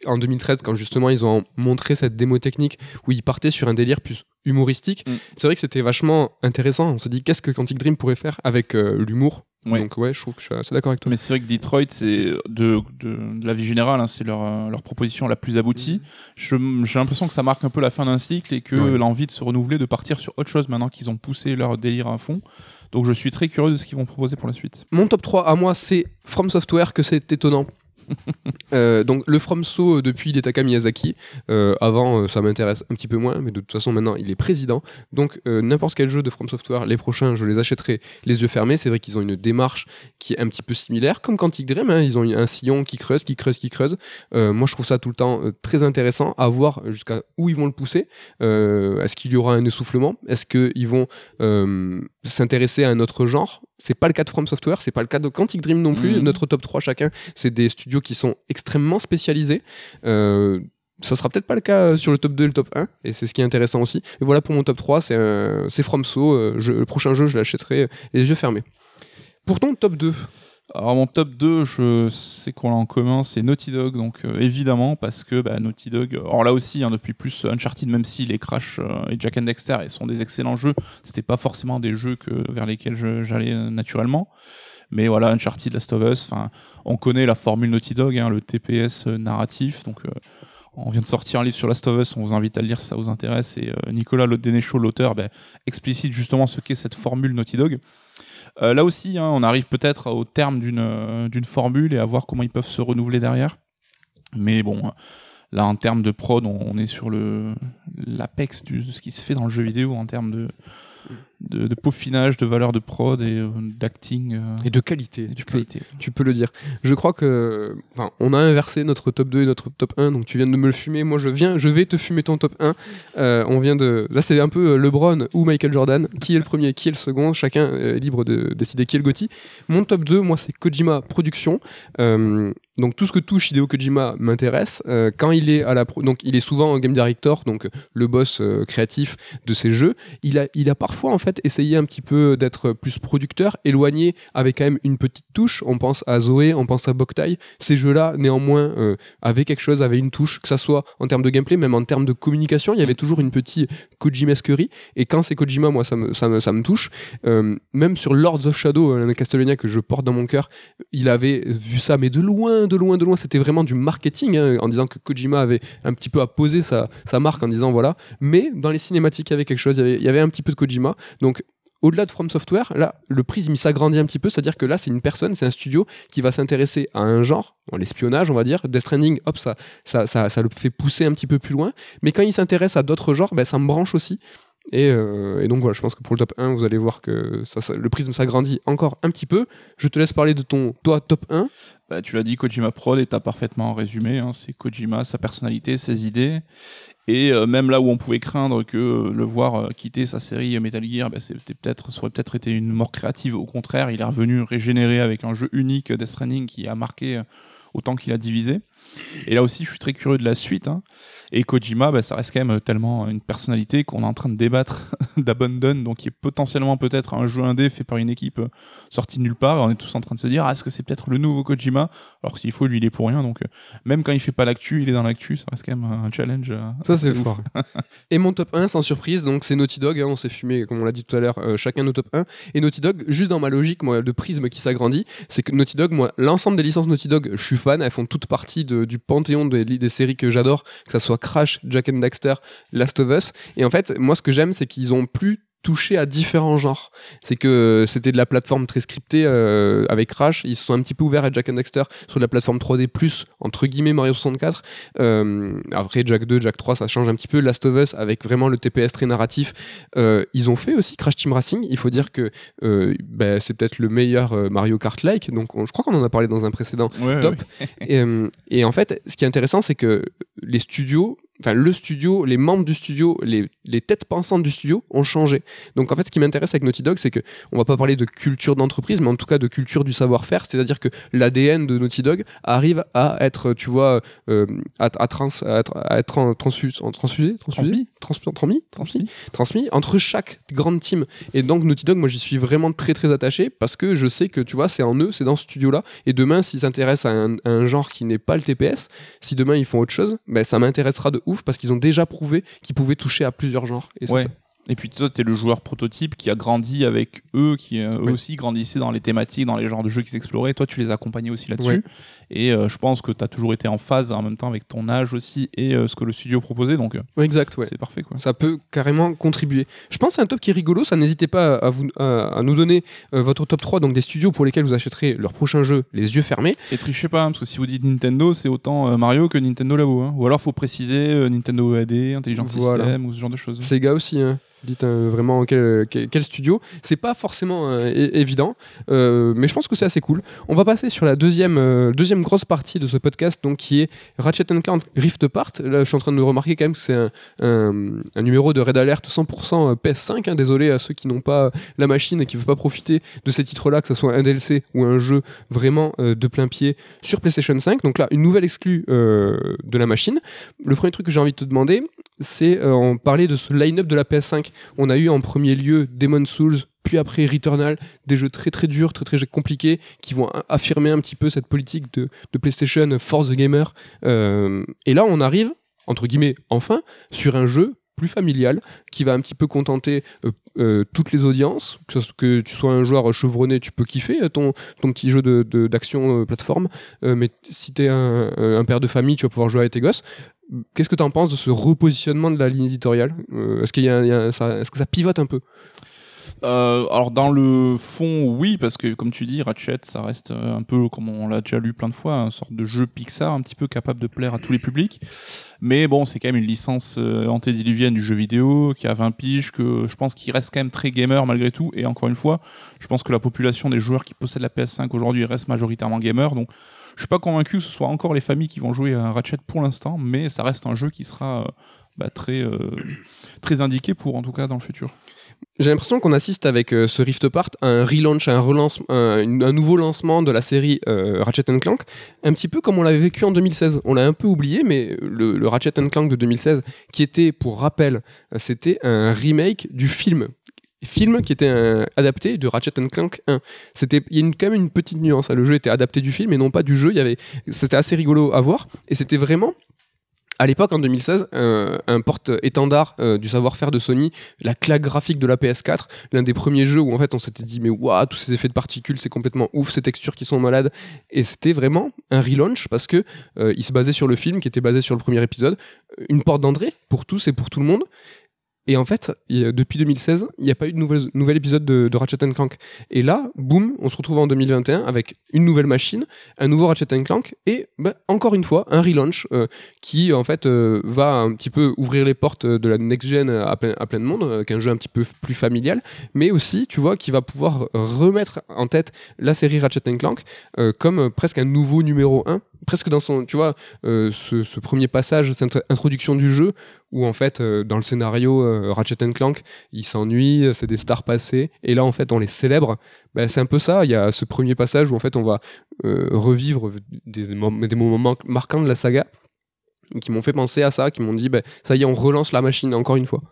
en 2013, quand justement ils ont montré cette démo technique où ils partaient sur un délire plus humoristique, mm. c'est vrai que c'était vachement intéressant. On se dit qu'est-ce que Quantic Dream pourrait faire avec euh, l'humour? Donc ouais, je trouve que je suis assez d'accord avec toi. Mais c'est vrai que Detroit, c'est de, de, la vie générale, hein, c'est leur, leur proposition la plus aboutie. J'ai l'impression que ça marque un peu la fin d'un cycle et que l'envie de se renouveler, de partir sur autre chose maintenant qu'ils ont poussé leur délire à fond. Donc je suis très curieux de ce qu'ils vont proposer pour la suite. Mon top 3 à moi, c'est From Software, que c'est étonnant euh, donc le FromSo euh, depuis Hidetaka Miyazaki. Euh, avant, ça m'intéresse un petit peu moins, mais de toute façon maintenant il est président. Donc n'importe quel jeu de From Software, les prochains, je les achèterai les yeux fermés. C'est vrai qu'ils ont une démarche qui est un petit peu similaire, comme Quantic Dream. Hein, ils ont un sillon qui creuse, qui creuse, qui creuse. moi je trouve ça tout le temps très intéressant à voir jusqu'à où ils vont le pousser. Est-ce qu'il y aura un essoufflement? Est-ce qu'ils vont s'intéresser à un autre genre? C'est pas le cas de From Software, c'est pas le cas de Quantic Dream non plus. Mhm. Notre top 3 chacun, c'est des studios qui sont extrêmement spécialisés. Euh, ça sera peut-être pas le cas sur le top 2 et le top 1, et c'est ce qui est intéressant aussi. Et voilà pour mon top 3, c'est FromSo. Euh, le prochain jeu, je l'achèterai les yeux fermés. Pour ton top 2 alors mon top 2, je sais qu'on l'a en commun, c'est Naughty Dog, donc euh, évidemment parce que bah, Naughty Dog, alors là aussi hein, depuis plus Uncharted, même si les Crash euh, et Jack and Dexter ils sont des excellents jeux, c'était pas forcément des jeux que vers lesquels j'allais euh, naturellement. Mais voilà, Uncharted, Last of Us, enfin, on connaît la formule Naughty Dog, hein, le TPS narratif, donc on vient de sortir un livre sur Last of Us, on vous invite à le lire si ça vous intéresse. Et Nicolas Lodenecho, l'auteur, bah, explicite justement ce qu'est cette formule Naughty Dog. Euh, là aussi, hein, on arrive peut-être au terme euh, d'une formule et à voir comment ils peuvent se renouveler derrière. Mais bon, là, en termes de prod, on, est sur l'apex de ce qui se fait dans le jeu vidéo en termes de, de, peaufinage, de valeur de prod et euh, d'acting. Euh, et de qualité. Tu, peux, tu peux le dire. Je crois que. Enfin, on a inversé notre top 2 et notre top 1, donc tu viens de me le fumer. Moi, je viens, je vais te fumer ton top 1. Euh, on vient de. Là, c'est un peu LeBron ou Michael Jordan. Qui est le premier, qui est le second? Chacun est libre de décider qui est le Gotti. Mon top 2, moi, c'est Kojima Production. Donc tout ce que touche Hideo Kojima m'intéresse. quand il est à la donc il est souvent un game director, donc le boss créatif de ses jeux. Il a il a parfois en fait essayer un petit peu d'être plus producteur, éloigné avec quand même une petite touche. On pense à Zoé, on pense à Boktai. Ces jeux-là, néanmoins, euh, avaient quelque chose, avaient une touche, que ça soit en termes de gameplay, même en termes de communication, il y avait toujours une petite Kojimesquerie. Et quand c'est Kojima, moi, ça me, ça me, ça me touche. Euh, même sur Lords of Shadow, euh, Castlevania que je porte dans mon cœur, il avait vu ça, mais de loin, de loin, de loin. C'était vraiment du marketing, hein, en disant que Kojima avait un petit peu apposé sa, sa marque en disant voilà. Mais dans les cinématiques, il y avait quelque chose, il y avait un petit peu de Kojima. Donc au-delà de From Software, là, le prisme s'agrandit un petit peu, c'est-à-dire que là, c'est une personne, c'est un studio qui va s'intéresser à un genre, l'espionnage, on va dire. Death Stranding, hop, ça, ça, ça, le fait pousser un petit peu plus loin. Mais quand il s'intéresse à d'autres genres, ben, ça me branche aussi. Et, euh, donc voilà, je pense que pour le top 1, vous allez voir que ça, ça- le prisme s'agrandit encore un petit peu. Je te laisse parler de ton, toi, top 1. Bah, tu l'as dit, Kojima Prod, et t'as parfaitement résumé. hein. c'est Kojima, sa personnalité, ses idées. Et euh, même là où on pouvait craindre que euh, le voir euh, quitter sa série Metal Gear, bah, c'était peut-être, ça aurait peut-être été une mort créative. Au contraire, il est revenu régénéré avec un jeu unique, Death Stranding, qui a marqué autant qu'il a divisé. Et là aussi, je suis très curieux de la suite. hein. Et Kojima, bah, ça reste quand même tellement une personnalité qu'on est en train de débattre [LAUGHS] d'Abandon, donc qui est potentiellement peut-être un jeu indé fait par une équipe euh, sortie de nulle part. Et on est tous en train de se dire, ah, est-ce que c'est peut-être le nouveau Kojima? Alors s'il faut, lui, il est pour rien. Donc euh, même quand il fait pas l'actu, il est dans l'actu. Ça reste quand même un challenge. euh, Ça, c'est fort. [LAUGHS] et mon top 1, sans surprise, donc c'est Naughty Dog. hein, on s'est fumé, comme on l'a dit tout à l'heure, euh, chacun nos top 1. Et Naughty Dog, juste dans ma logique, moi, de prisme qui s'agrandit, c'est que Naughty Dog, moi, l'ensemble des licences Naughty Dog, je suis fan. Elles font toutes partie de- du panthéon des, séries que j'adore, que ça soit Crash, Jack and Daxter, Last of Us. Et en fait, moi, ce que j'aime, c'est qu'ils ont plus touché à différents genres. C'est que c'était de la plateforme très scriptée euh, avec Crash. Ils se sont un petit peu ouverts à Jack and Dexter sur de la plateforme 3D+, entre guillemets Mario 64. Euh, après Jack 2, Jack 3, ça change un petit peu. Last of Us avec vraiment le TPS très narratif. Euh, ils ont fait aussi Crash Team Racing. Il faut dire que euh, bah, c'est peut-être le meilleur euh, Mario Kart-like. Donc on- je crois qu'on en a parlé dans un précédent Ouais, Top. ouais. et, euh, et en fait, ce qui est intéressant, c'est que les studios, enfin le studio, les membres du studio, les, les têtes pensantes du studio ont changé. Donc en fait, ce qui m'intéresse avec Naughty Dog, c'est que on va pas parler de culture d'entreprise, mais en tout cas de culture du savoir-faire. C'est-à-dire que l'ADN de Naughty Dog arrive à être, tu vois, euh, à, à trans, à être, à être en transfus- en transfusé, transfusé, Transmis. Trans- transmis, transmis, transmis entre chaque grande team. Et donc Naughty Dog, moi j'y suis vraiment très très attaché parce que je sais que tu vois, c'est en eux, c'est dans ce studio-là. Et demain, s'ils s'intéressent à un, à un genre qui n'est pas le TPS, si demain ils font autre chose, ben, ça m'intéressera de ouf parce qu'ils ont déjà prouvé qu'ils pouvaient toucher à plusieurs genres. Et ça, Ouais. ça- Et puis toi, t'es le joueur prototype qui a grandi avec eux, qui eux Oui. aussi grandissaient dans les thématiques, dans les genres de jeux qu'ils exploraient. Toi, tu les accompagnais aussi là-dessus. Et euh, je pense que t'as toujours été en phase en même temps avec ton âge aussi et euh, ce que le studio proposait. Donc euh, Ouais, exact, ouais. c'est parfait quoi. Ça peut carrément contribuer. Je pense que c'est un top qui est rigolo. Ça n'hésitez pas à, vous, à, à nous donner votre top 3 donc des studios pour lesquels vous achèterez leur prochain jeu les yeux fermés. Et trichez pas, hein, parce que si vous dites Nintendo, c'est autant Mario que Nintendo Labo. hein. Ou alors faut préciser Nintendo EAD, Intelligent Voilà. System ou ce genre de choses. Sega aussi, hein. dites euh, vraiment quel, quel, quel studio. C'est pas forcément euh, évident, euh, mais je pense que c'est assez cool. On va passer sur la deuxième, euh, grosse partie de ce podcast, donc qui est Ratchet Clank Rift Apart. Là, je suis en train de remarquer quand même que c'est un, numéro de Red Alert 100% PS5. hein. Désolé à ceux qui n'ont pas la machine et qui ne veulent pas profiter de ces titres-là, que ce soit un DLC ou un jeu vraiment euh, de plein pied sur PlayStation 5. Donc là, une nouvelle exclue euh, de la machine. Le premier truc que j'ai envie de te demander, c'est euh, en parler de ce line-up de la PS5. On a eu en premier lieu Demon's Souls, puis après Returnal, des jeux très très durs, très très compliqués, qui vont affirmer un petit peu cette politique de, PlayStation for the gamer. Euh, et là, on arrive, entre guillemets, enfin, sur un jeu plus familial, qui va un petit peu contenter euh, euh, toutes les audiences, que, tu sois un joueur chevronné, tu peux kiffer ton, ton petit jeu de- d'action plateforme, mais si t'es un, un père de famille, tu vas pouvoir jouer avec tes gosses. Qu'est-ce que tu en penses de ce repositionnement de la ligne éditoriale? Est-ce que ça pivote un peu? Euh, alors dans le fond, oui, parce que comme tu dis, Ratchet, ça reste euh, un peu, comme on l'a déjà lu plein de fois, une sorte de jeu Pixar, un petit peu capable de plaire à tous les publics. Mais bon, c'est quand même une licence euh, antédiluvienne du jeu vidéo, qui a 20 piges, que je pense qu'il reste quand même très gamer malgré tout. Et encore une fois, je pense que la population des joueurs qui possèdent la PS5 aujourd'hui reste majoritairement gamer. Donc je suis pas convaincu que ce soit encore les familles qui vont jouer à Ratchet pour l'instant, mais ça reste un jeu qui sera euh, bah, très, euh, très indiqué pour en tout cas dans le futur. J'ai l'impression qu'on assiste avec euh, ce Rift Apart à un relaunch, à un, un, nouveau lancement de la série euh, Ratchet Clank, un petit peu comme on l'avait vécu en 2016. On l'a un peu oublié, mais le, le Ratchet Clank de 2016, qui était, pour rappel, euh, c'était un remake du film film qui était adapté de Ratchet Clank 1. C'était il y a une- quand même une petite nuance, hein. le jeu était adapté du film et non pas du jeu, il y avait c'était assez rigolo à voir et c'était vraiment à l'époque, en 2016, euh, un porte-étendard euh, du savoir-faire de Sony, la claque graphique de la PS4, l'un des premiers jeux où en fait on s'était dit mais waouh, tous ces effets de particules, c'est complètement ouf, ces textures qui sont malades. Et c'était vraiment un relaunch parce que euh, il se basait sur le film qui était basé sur le premier épisode, une porte d'entrée pour tous et pour tout le monde. Et en fait, depuis 2016, il n'y a pas eu de nouvel, épisode de, de Ratchet Clank. Et là, boum, on se retrouve en 2021 avec une nouvelle machine, un nouveau Ratchet Clank et bah, encore une fois un relaunch euh, qui en fait euh, va un petit peu ouvrir les portes de la next gen à plein, de monde, euh, qu'un jeu un petit peu plus familial, mais aussi, tu vois, qui va pouvoir remettre en tête la série Ratchet Clank euh, comme presque un nouveau numéro 1 presque dans son tu vois euh, ce, premier passage cette introduction du jeu où en fait euh, dans le scénario euh, Ratchet Clank il s'ennuie euh, c'est des stars passées et là en fait on les célèbre. Ben, c'est un peu ça. Il y a ce premier passage où en fait on va revivre des, mom- des moments mar- marquants de la saga qui m'ont fait penser à ça qui m'ont dit ben, ça y est on relance la machine encore une fois.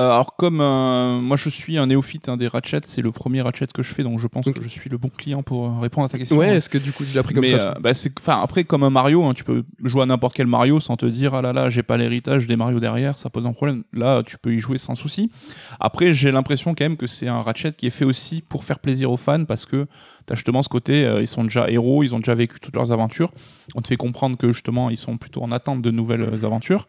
Euh, alors comme euh, moi je suis un néophyte hein, des Ratchet, c'est le premier Ratchet que je fais, donc je pense que je suis le bon client pour euh, répondre à ta question. ouais est-ce que du coup tu l'as pris comme mais ça euh, bah, enfin après comme un Mario hein, tu peux jouer à n'importe quel Mario sans te dire ah là là j'ai pas l'héritage des Mario derrière ça pose un problème. Là tu peux y jouer sans souci. Après j'ai l'impression quand même que c'est un Ratchet qui est fait aussi pour faire plaisir aux fans parce que t'as justement ce côté euh, ils sont déjà héros ils ont déjà vécu toutes leurs aventures. On te fait comprendre que justement ils sont plutôt en attente de nouvelles aventures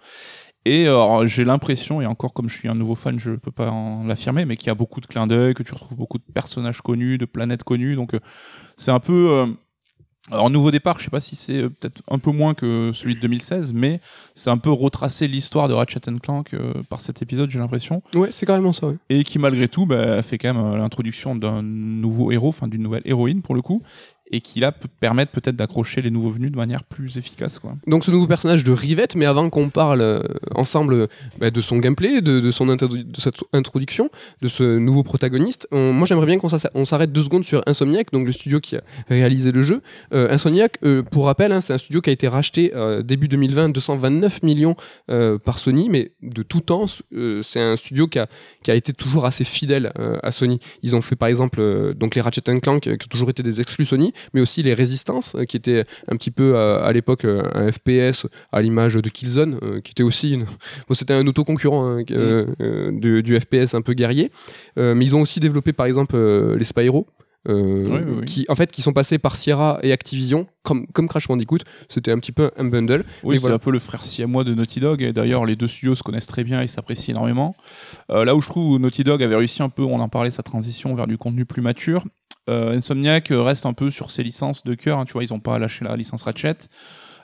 et euh, j'ai l'impression, et encore comme je suis un nouveau fan, je peux pas l'affirmer, mais qu'il y a beaucoup de clins d'œil, que tu retrouves beaucoup de personnages connus, de planètes connues. Donc, euh, c'est un peu. euh, alors, nouveau départ, je sais pas si c'est peut-être un peu moins que celui de 2016, mais c'est un peu retracer l'histoire de Ratchet Clank par cet épisode, j'ai l'impression. ouais c'est carrément ça ouais. Et qui, malgré tout, bah, fait quand même l'introduction d'un nouveau héros, enfin d'une nouvelle héroïne pour le coup, et qui là peut permettre peut-être d'accrocher les nouveaux venus de manière plus efficace. Donc ce nouveau personnage de Rivette, mais avant qu'on parle euh, ensemble bah, de son gameplay, de, de son de cette introduction, de ce nouveau protagoniste, on- moi j'aimerais bien qu'on s'arrête deux secondes sur Insomniac, donc le studio qui a réalisé le jeu. Euh, Insomniac, euh, pour rappel, hein, c'est un studio qui a été racheté début 2020, 229 millions par Sony, mais de tout temps, c'est un studio qui a, qui a été toujours assez fidèle à Sony. Ils ont fait par exemple donc les Ratchet Clank, qui ont toujours été des exclus Sony, mais aussi les Résistances, euh, qui étaient un petit peu euh, à l'époque euh, un FPS à l'image de Killzone, qui était aussi une... [LAUGHS] bon, c'était un autoconcurrent hein, euh, du, du FPS un peu guerrier. Mais ils ont aussi développé par exemple les Spyro. euh, Oui, oui, oui. qui en fait qui sont passés par Sierra et Activision comme comme Crash Bandicoot c'était un petit peu un bundle Oui, c'est voilà. un peu le frère siamois de Naughty Dog. Et d'ailleurs, les deux studios se connaissent très bien et s'apprécient énormément. Euh, là où je trouve Naughty Dog avait réussi un peu, on en parlait, sa transition vers du contenu plus mature. Euh, Insomniac euh, reste un peu sur ses licences de cœur. hein, tu vois, ils n'ont pas lâché la licence Ratchet.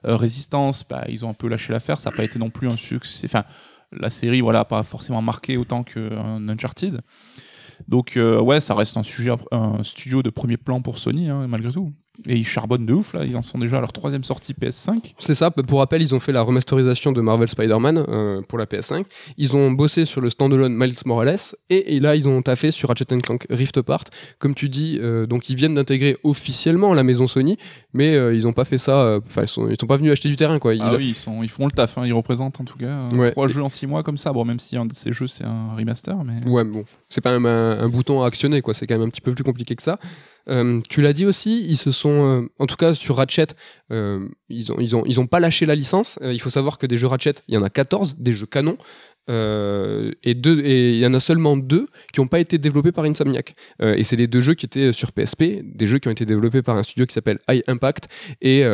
Euh, Resistance, bah, ils ont un peu lâché l'affaire. Ça n'a pas été non plus un succès. Enfin, la série, voilà, pas forcément marqué autant qu'un Uncharted. Donc, euh, ouais, ça reste un, sujet, un studio de premier plan pour Sony, hein, malgré tout. Et ils charbonnent de ouf, là. Ils en sont déjà à leur troisième sortie PS5. C'est ça, pour rappel, ils ont fait la remasterisation de Marvel Spider-Man euh, pour la PS5. Ils ont bossé sur le standalone Miles Morales et, et là ils ont taffé sur Ratchet Clank Rift Apart. Comme tu dis, euh, donc ils viennent d'intégrer officiellement la maison Sony, mais euh, ils ont pas fait ça. Enfin, ils, sont, ils sont pas venus acheter du terrain quoi. Ils- Ah oui, ils, sont, ils font le taf, hein, ils représentent en tout cas Ouais. trois jeux en six mois comme ça. Bon, même si un de ces jeux c'est un remaster, mais. Ouais, bon, c'est pas même un, un bouton à actionner, quoi. C'est quand même un petit peu plus compliqué que ça. Euh, tu l'as dit aussi, ils se sont, euh, en tout cas sur Ratchet, euh, ils ont, ils ont, ils pas lâché la licence. Il faut savoir que des jeux Ratchet, il y en a 14, des jeux canons. Et deux et il y en a seulement deux qui n'ont pas été développés par Insomniac et c'est les deux jeux qui étaient sur PSP des jeux qui ont été développés par un studio qui s'appelle High Impact et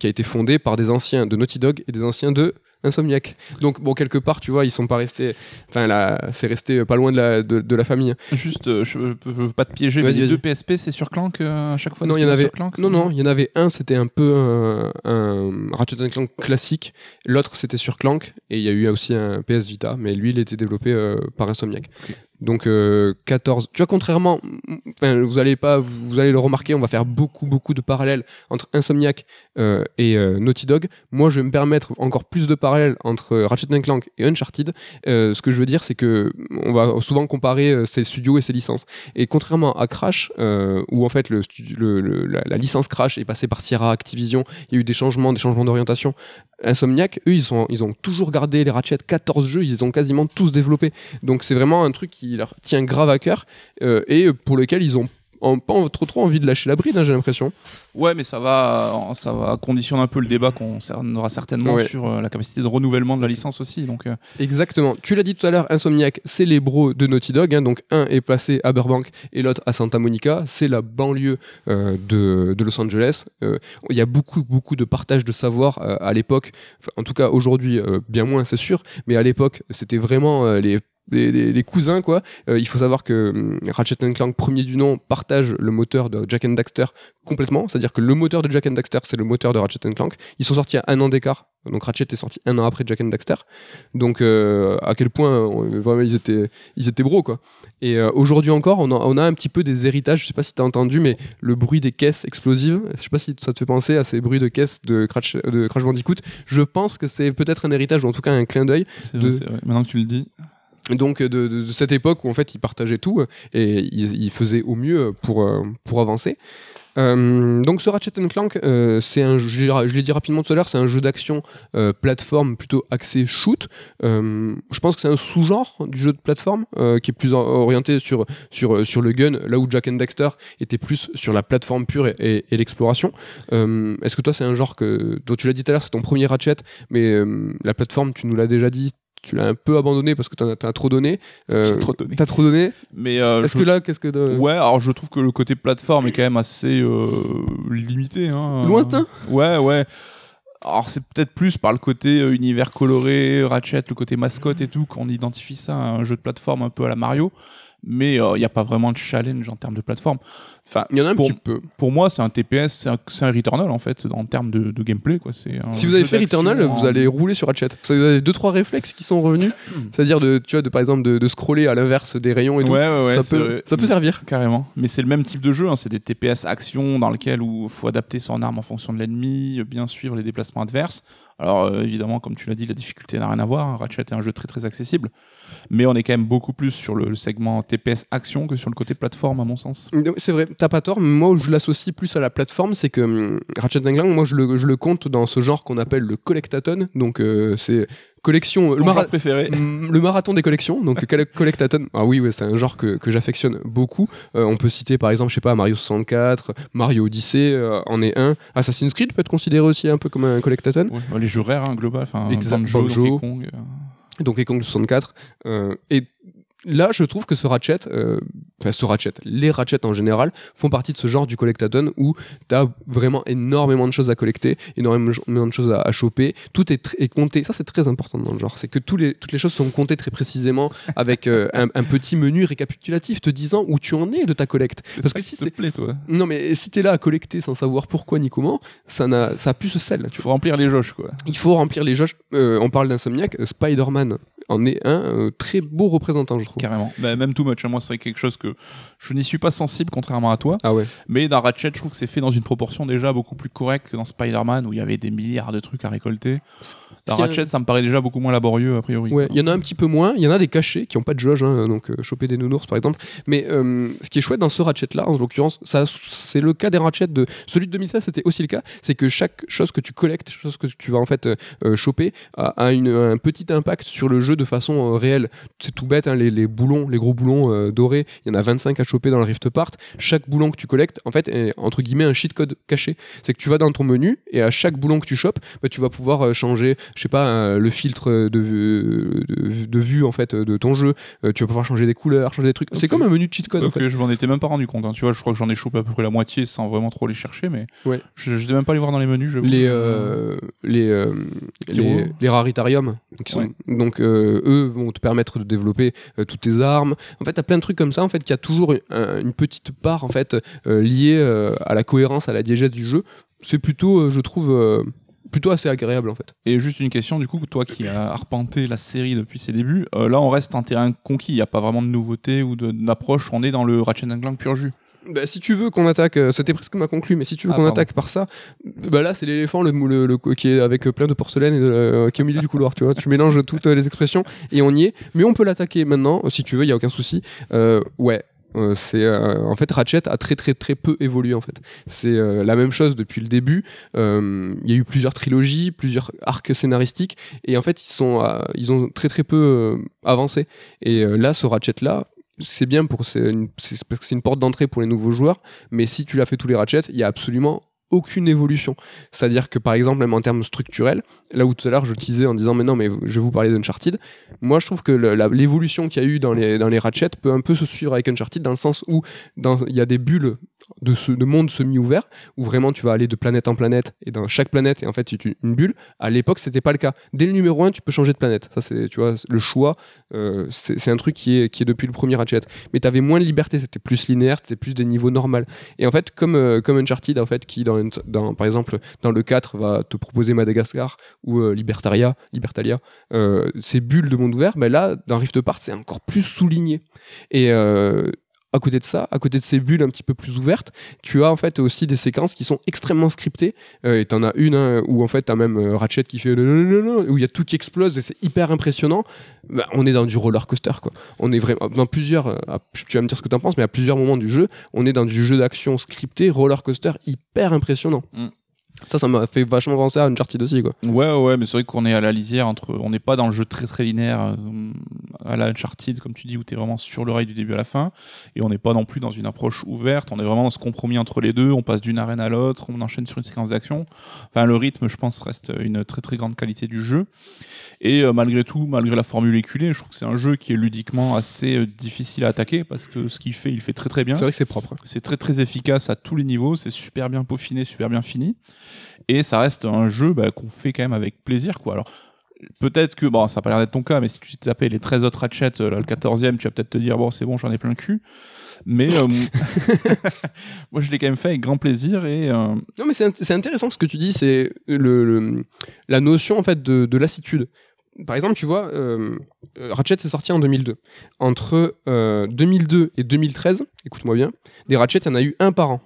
qui a été fondé par des anciens de Naughty Dog et des anciens de Insomniac donc bon quelque part tu vois ils sont pas restés enfin là c'est resté pas loin de la, de, de la famille Juste, euh, je, je veux pas te piéger, mais les deux PSP c'est sur Clank euh, à chaque fois Non, il y en avait- Clank Non, non, il y en avait un, c'était un peu un, un Ratchet Clank classique. L'autre, c'était sur Clank. Et il y a eu aussi un PS Vita, mais lui, il était développé euh, par Insomniac. Donc euh, 14. Tu vois, contrairement, enfin, vous allez pas, vous allez le remarquer, on va faire beaucoup, beaucoup de parallèles entre Insomniac euh, et euh, Naughty Dog. Moi, je vais me permettre encore plus de parallèles entre Ratchet Clank et Uncharted. Euh, ce que je veux dire, c'est que on va souvent comparer euh, ces studios et ces licences. Et contrairement à Crash, euh, où en fait la, la licence Crash est passée par Sierra Activision, il y a eu des changements, des changements d'orientation. Insomniac, eux, ils, ont toujours gardé les Ratchet, 14 jeux, ils ont quasiment tous développés. Donc c'est vraiment un truc qui leur tient grave à cœur euh, et pour lequel ils ont ont pas trop trop envie de lâcher la bride, hein, j'ai l'impression. Ouais, mais ça va, ça va conditionner un peu le débat qu'on aura certainement Ouais. sur euh, la capacité de renouvellement de la licence aussi. Donc, euh, Exactement. Tu l'as dit tout à l'heure, Insomniac, c'est les bros de Naughty Dog. hein. donc un est placé à Burbank et l'autre à Santa Monica. C'est la banlieue euh, de, de Los Angeles. Il y a beaucoup, beaucoup de partage de savoir à l'époque. Enfin, en tout cas, aujourd'hui, bien moins, c'est sûr. Mais à l'époque, c'était vraiment les les cousins quoi. Euh, il faut savoir que hum, Ratchet Clank premier du nom partage le moteur de Jack and Daxter complètement, c'est-à-dire que le moteur de Jack and Daxter c'est le moteur de Ratchet Clank. Ils sont sortis à un an d'écart, donc Ratchet est sorti un an après Jack and Daxter. Donc euh, à quel point euh, vraiment ils étaient ils étaient bros quoi. Et euh, aujourd'hui encore on a, on a un petit peu des héritages, je sais pas si tu as entendu mais le bruit des caisses explosives, je sais pas si ça te fait penser à ces bruits de caisses de Crash de Crash Bandicoot. Je pense que c'est peut-être un héritage ou en tout cas un clin d'œil De- vrai. Maintenant que tu le dis. Donc euh, de, de- cette époque où en fait ils partageaient tout euh, et ils, ils faisaient au mieux pour, euh, pour avancer. Euh, donc ce Ratchet Clank, euh, c'est un, je je l'ai dit rapidement tout à l'heure, c'est un jeu d'action euh, plateforme plutôt axé shoot. Euh, je pense que c'est un sous-genre du jeu de plateforme euh, qui est plus or- orienté sur, sur, euh, sur le gun, là où Jack and Daxter était plus sur la plateforme pure et, et- et l'exploration. Euh, Est-ce que toi c'est un genre que, dont tu l'as dit tout à l'heure, c'est ton premier Ratchet, mais euh, la plateforme, tu nous l'as déjà dit, tu l'as un peu abandonné parce que t'en as, trop donné. Euh, trop donné. T'as trop donné. Mais euh, Est-ce je- que là, qu'est-ce que de- Ouais, alors je trouve que le côté plateforme est quand même assez euh, limité. Hein. Lointain Ouais, ouais. Alors c'est peut-être plus par le côté euh, univers coloré, Ratchet, le côté mascotte et tout, qu'on identifie ça à un jeu de plateforme un peu à la Mario. Mais il n'y a pas vraiment de challenge en termes de plateforme. Enfin, Il y en a un pour, petit peu. pour moi, c'est un TPS, c'est un, Returnal en fait, en termes de, de gameplay. Quoi. C'est un Si vous avez fait Returnal, en- vous allez rouler sur Ratchet. Vous avez deux trois réflexes qui sont revenus, c'est-à-dire de, tu vois, de par exemple de, de scroller à l'inverse des rayons et tout. Ouais, ouais, ouais. ça peut, ça peut servir. Carrément. Mais c'est le même type de jeu, hein. c'est des TPS action dans lequel il faut adapter son arme en fonction de l'ennemi, bien suivre les déplacements adverses. Alors euh, évidemment, comme tu l'as dit, la difficulté n'a rien à voir. hein. Ratchet est un jeu très très accessible, mais on est quand même beaucoup plus sur le, segment TPS action que sur le côté plateforme à mon sens. C'est vrai, t'as pas tort, moi je l'associe plus à la plateforme, c'est que hum, Ratchet Clank, moi je le, je le compte dans ce genre qu'on appelle le collectathon, donc euh, c'est collection, Ton genre préféré [LAUGHS] Mm, le marathon des collections, donc [LAUGHS] colle- collectathon. Ah oui, ouais, c'est un genre que, que j'affectionne beaucoup. Euh, on peut citer par exemple, je sais pas, Mario 64, Mario Odyssey euh, en est un. Assassin's Creed peut être considéré aussi un peu comme un collectathon. Ouais, bah, Les jeux rares, hein, global, enfin. Banjo. Donkey Kong. euh. Donkey Kong 64. Euh, et là, je trouve que ce Ratchet, euh, enfin ce Ratchet, les Ratchet en général, font partie de ce genre du collectathon où tu as vraiment énormément de choses à collecter, énormément de choses à, à choper. Tout est, compté. Ça, c'est très important dans le genre. C'est que tous les, toutes les choses sont comptées très précisément avec euh, un, un petit menu récapitulatif te disant où tu en es de ta collecte. Parce que si c'est. plaît, toi? Non, mais si t'es là à collecter sans savoir pourquoi ni comment, ça, n'a, ça a plus ce sel. Tu Il faut remplir les jauges, quoi. il faut remplir les jauges. Euh, on parle d'Insomniac, euh, Spider-Man en est un très beau représentant, je trouve. Carrément. Bah, même too much. hein. Moi, c'est quelque chose que je n'y suis pas sensible, contrairement à toi. Ah ouais. Mais dans Ratchet, je trouve que c'est fait dans une proportion déjà beaucoup plus correcte que dans Spider-Man où il y avait des milliards de trucs à récolter. Dans a- Ratchet, ça me paraît déjà beaucoup moins laborieux a priori. Ouais, il y en a un petit peu moins. Il y en a des cachés qui n'ont pas de jauge, hein, donc euh, choper des nounours par exemple. Mais euh, ce qui est chouette dans ce ratchet là, en l'occurrence, ça c'est le cas des ratchets de celui de 2016, c'était aussi le cas. C'est que chaque chose que tu collectes, chose que tu vas en fait euh, choper, a, a une- un petit impact sur le jeu de façon réelle. C'est tout bête, hein, les, les boulons, les gros boulons euh, dorés, il y en a 25 à choper dans le Rift Part. Chaque boulon que tu collectes, en fait, est entre guillemets un cheat code caché. C'est que tu vas dans ton menu et à chaque boulon que tu chopes, bah, tu vas pouvoir euh, changer, je sais pas, euh, le filtre de vue, de, vue- de vue en fait de ton jeu. Euh, tu vas pouvoir changer des couleurs, changer des trucs. C'est comme un menu de cheat code. en Ok, fait. je m'en étais même pas rendu compte. hein. Tu vois, je crois que j'en ai chopé à peu près la moitié sans vraiment trop les chercher, mais Ouais. je je vais même pas les voir dans les menus. Les, euh, les, euh, les, les raritariums. Donc, ils sont- Ouais. donc, euh, eux vont te permettre de développer euh, toutes tes armes. En fait, tu as plein de trucs comme ça. En fait, qui a toujours un- une petite part en fait euh, liée euh, à la cohérence, à la diégèse du jeu. C'est plutôt, euh, je trouve, plutôt assez agréable en fait. Et juste une question, du coup, toi qui as arpenté la série depuis ses débuts, là on reste en terrain conquis, il n'y a pas vraiment de nouveauté ou d'approche, on est dans le Ratchet Clank pur jus. Bah, si tu veux qu'on attaque, euh, c'était presque ma conclue, mais si tu veux Ah, qu'on attaque par ça, bah là c'est l'éléphant le, le, le- qui est avec euh, plein de porcelaine et de, euh, qui est au milieu du couloir, tu vois. Tu mélanges [LAUGHS] toutes les expressions et on y est. Mais on peut l'attaquer maintenant, si tu veux, il y a aucun souci. Euh, ouais. euh, c'est euh, en fait Ratchet a très très très peu évolué en fait. C'est euh, la même chose depuis le début. Il y a eu plusieurs trilogies, plusieurs arcs scénaristiques et en fait ils sont ils ont très très peu avancé. Et là ce Ratchet là, c'est bien pour c'est une, porte d'entrée pour les nouveaux joueurs, mais si tu l'as fait tous les ratchets, il y a absolument aucune évolution. C'est-à-dire que par exemple, même en termes structurels, là où tout à l'heure je disais en disant mais non mais je vous parler d'Uncharted, moi je trouve que l'évolution qu'il y a eu dans les, dans les ratchets peut un peu se suivre avec Uncharted dans le sens où il y a des bulles de, ce, de monde semi-ouvert où vraiment tu vas aller de planète en planète et dans chaque planète et en fait c'est une bulle. À l'époque c'était pas le cas. Dès le numéro 1 tu peux changer de planète. Ça c'est tu vois le choix euh, c'est un truc qui est, qui est depuis le premier ratchet. Mais tu avais moins de liberté, c'était plus linéaire, c'était plus des niveaux normaux. Et en fait, comme, euh, comme Uncharted, en fait, qui, dans, dans, par exemple, dans le 4, va te proposer Madagascar ou euh, Libertaria, Libertalia, ces bulles de monde ouvert, ben là, dans Rift Apart, c'est encore plus souligné. Et à côté de ça, à côté de ces bulles un petit peu plus ouvertes, tu as en fait aussi des séquences qui sont extrêmement scriptées. Euh, et t'en as une hein, où en fait t'as même euh, Ratchet qui fait où il y a tout qui explose et c'est hyper impressionnant. Bah, on est dans du roller coaster quoi. On est vraiment dans plusieurs. euh, tu vas me dire ce que t'en penses, mais à plusieurs moments du jeu, on est dans du jeu d'action scripté, roller coaster hyper impressionnant. Mm. Ça, ça m'a fait vachement penser à Uncharted aussi quoi. Ouais, ouais, mais c'est vrai qu'on est à la lisière entre. On n'est pas dans le jeu très très linéaire euh, à la Uncharted, comme tu dis, où tu es vraiment sur le rail du début à la fin. Et on n'est pas non plus dans une approche ouverte. On est vraiment dans ce compromis entre les deux. On passe d'une arène à l'autre, on enchaîne sur une séquence d'action. Enfin, le rythme, je pense, reste une très très grande qualité du jeu. Et euh, malgré tout, malgré la formule éculée, je trouve que c'est un jeu qui est ludiquement assez euh, difficile à attaquer parce que ce qu'il fait, il fait très très bien. C'est vrai que c'est propre. C'est très très efficace à tous les niveaux, c'est super bien peaufiné, super bien fini. Et ça reste un jeu bah, qu'on fait quand même avec plaisir. quoi. Alors peut-être que, bon, ça n'a pas l'air d'être ton cas, mais si tu t'es tapé les 13 autres Ratchet, euh, là, le 14e, tu vas peut-être te dire, bon, c'est bon, j'en ai plein le cul. Mais euh, [LAUGHS] [LAUGHS] moi, je l'ai quand même fait avec grand plaisir et euh, Non, mais c'est int- c'est intéressant ce que tu dis, c'est le, le- la notion en fait de, de lassitude. Par exemple, tu vois, euh, Ratchet c'est sorti en 2002. Entre euh, 2002 et 2013, écoute-moi bien, des Ratchet, il y en a eu un par an.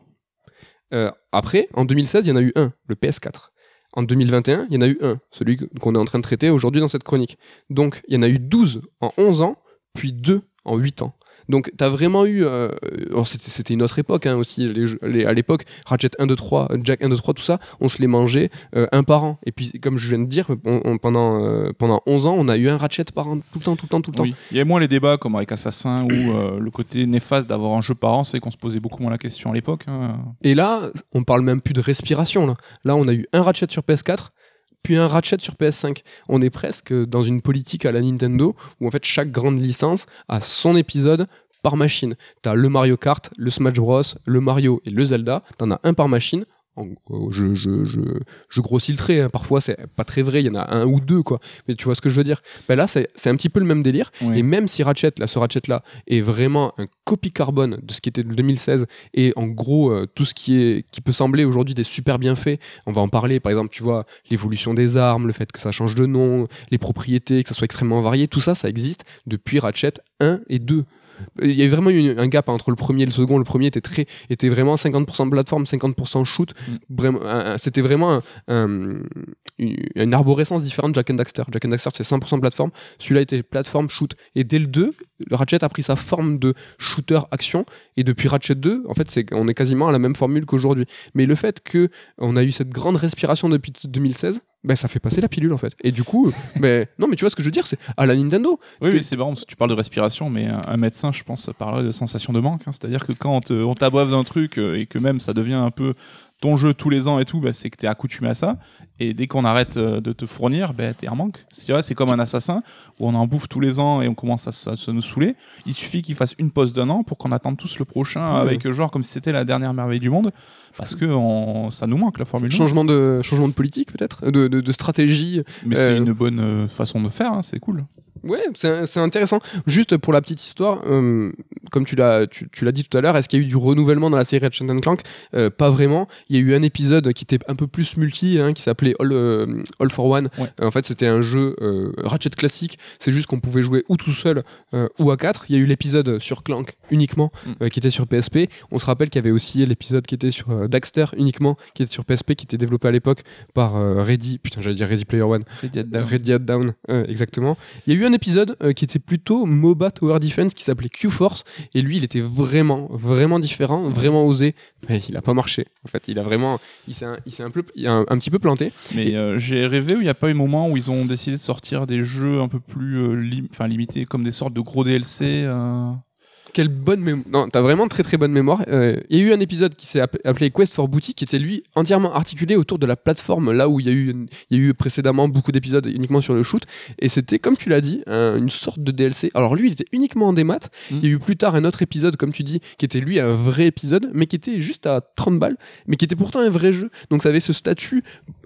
Euh, après, en 2016, il y en a eu un, le PS4. En 2021, il y en a eu un, celui qu'on est en train de traiter aujourd'hui dans cette chronique. Donc, il y en a eu 12 en 11 ans, puis 2 en 8 ans. Donc, tu as vraiment eu. euh, alors, c'était une autre époque hein, aussi. Les jeux- les- à l'époque, Ratchet 1, 2, 3, Jack 1, 2, 3, tout ça, on se les mangeait euh, un par an. Et puis, comme je viens de dire, on- on- pendant, euh, pendant 11 ans, on a eu un Ratchet par an, tout le temps, tout le temps, tout le temps. oui. il y a moins les débats comme avec Assassin où le côté néfaste d'avoir un jeu par an, c'est qu'on se posait beaucoup moins la question à l'époque. hein. Et là, on parle même plus de respiration. Là, là on a eu un Ratchet sur PS4, puis un Ratchet sur PS5. On est presque dans une politique à la Nintendo où en fait chaque grande licence a son épisode par machine. T'as le Mario Kart, le Smash Bros, le Mario et le Zelda. T'en as un par machine. En- je, je, je, je grossis le trait, hein. parfois c'est pas très vrai, il y en a un ou deux quoi. Mais tu vois ce que je veux dire? Ben Là c'est c'est un petit peu le même délire. Oui. Et même si Ratchet, là, ce Ratchet-là, est vraiment un copie carbone de ce qui était de 2016, et en gros, euh, tout ce qui, est, qui peut sembler aujourd'hui des super bienfaits, on va en parler, par exemple, tu vois, l'évolution des armes, le fait que ça change de nom, les propriétés, que ça soit extrêmement varié, tout ça, ça existe depuis Ratchet 1 et 2. Il y a vraiment eu un gap entre le premier et le second. Le premier était, très, était vraiment 50% de plateforme, 50% shoot. Un- C'était vraiment un- un- une, une arborescence différente de Jack and Daxter. Jack and Daxter, c'est 100% plateforme. Celui-là était plateforme, shoot. Et dès le 2, le Ratchet a pris sa forme de shooter action. Et depuis Ratchet 2, en fait, c'est, on est quasiment à la même formule qu'aujourd'hui. Mais le fait que on a eu cette grande respiration depuis 2016, ben, ça fait passer la pilule, en fait. Et du coup, ben, non, mais tu vois ce que je veux dire, c'est à la Nintendo. Oui, c'est marrant parce que tu parles de respiration, mais un, un médecin, je pense, parlerait de sensation de manque. hein. C'est-à-dire que quand on te- on t'abreuve d'un truc euh, et que même ça devient un peu ton jeu tous les ans et tout, bah, c'est que t'es accoutumé à ça. Et dès qu'on arrête euh, de te fournir, bah, t'es en manque. C'est comme un assassin où on en bouffe tous les ans et on commence à, se- à se nous saouler. Il suffit qu'il fasse une pause d'un an pour qu'on attende tous le prochain Ouais. avec euh, genre comme si c'était la dernière merveille du monde. Parce que on- ça nous manque la formule. un. Changement de, changement de politique, peut-être, de, de, de stratégie. Mais Euh, c'est une bonne euh, façon de faire, hein, c'est cool. Ouais, c'est intéressant. Juste pour la petite histoire, euh, comme tu l'as tu, tu l'as dit tout à l'heure, est-ce qu'il y a eu du renouvellement dans la série Ratchet Clank? Euh, Pas vraiment. Il y a eu un épisode qui était un peu plus multi, hein, qui s'appelait All, euh, All for One. Ouais. En fait, c'était un jeu Ratchet classique. C'est juste qu'on pouvait jouer ou tout seul ou à quatre. Il y a eu l'épisode sur Clank uniquement, Mm. qui était sur PSP. On se rappelle qu'il y avait aussi l'épisode qui était sur Daxter uniquement, qui était sur PSP, qui était développé à l'époque par Ready. Putain, j'allais dire Ready Player One. Red Dead Down, euh, exactement. Il y a eu un épisode euh, qui était plutôt MOBA Tower Defense qui s'appelait Q-Force et lui il était vraiment vraiment différent, vraiment osé, mais il a pas marché. En fait, il a vraiment il s'est un, il s'est un peu il a un, un petit peu planté. Mais Et- euh, j'ai rêvé où il n'y a pas eu un moment où ils ont décidé de sortir des jeux un peu plus euh, limités, comme des sortes de gros DLC. Quelle bonne mémoire. Non, t'as vraiment très très bonne mémoire. Euh, Il y a eu un épisode qui s'est app- appelé Quest for Booty, qui était lui entièrement articulé autour de la plateforme, là où il y a eu, il y a eu précédemment beaucoup d'épisodes uniquement sur le shoot. Et c'était, comme tu l'as dit, un- une sorte de DLC. Alors lui, il était uniquement en démat. Mm. Il y a eu plus tard un autre épisode, comme tu dis, qui était lui un vrai épisode, mais qui était juste à 30 balles, mais qui était pourtant un vrai jeu. Donc ça avait ce statut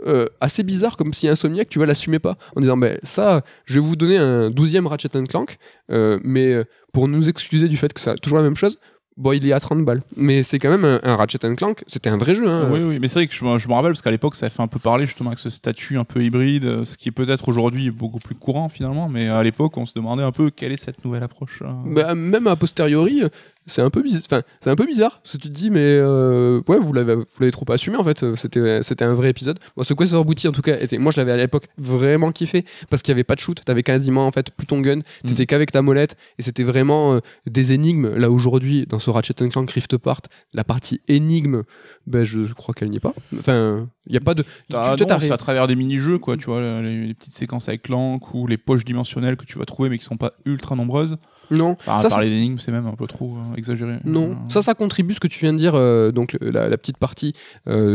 euh, assez bizarre, comme si Insomniac, tu vois, l'assumait pas. En disant, ben ça, je vais vous donner un 12e Ratchet Clank, euh, mais pour nous excuser du fait que c'est toujours la même chose, bon, il est à 30 balles. Mais c'est quand même un, un Ratchet Clank, c'était un vrai jeu. Hein. Oui, oui, mais c'est vrai que je, me- rappelle parce qu'à l'époque, ça a fait un peu parler justement avec ce statut un peu hybride, euh, ce qui est peut-être aujourd'hui beaucoup plus courant finalement, mais à l'époque, on se demandait un peu quelle est cette nouvelle approche. euh. Bah, même a posteriori, c'est un peu bizarre. Enfin, c'est un peu bizarre. Parce que tu te dis, mais euh, ouais, vous l'avez, vous l'avez trop assumé en fait. euh, C'était, c'était un vrai épisode. Bon, ce Quest Booty en tout cas, était, moi je l'avais à l'époque vraiment kiffé parce qu'il y avait pas de shoot. T'avais quasiment en fait plus ton gun. T'étais qu'avec ta molette et c'était vraiment euh, des énigmes. Là aujourd'hui, dans ce Ratchet Clank Rift Apart, la partie énigme, ben je crois qu'elle n'y est pas. Enfin, il y a pas de. T'as- tu- non, c'est à travers des mini-jeux, quoi, tu vois, les, les petites séquences avec Clank ou les poches dimensionnelles que tu vas trouver mais qui sont pas ultra nombreuses. non, Enfin, ça, ça- parler d'énigmes, c'est même un peu trop euh, exagéré. Non, Euh, ça, ça contribue ce que tu viens de dire. euh, donc la, la petite partie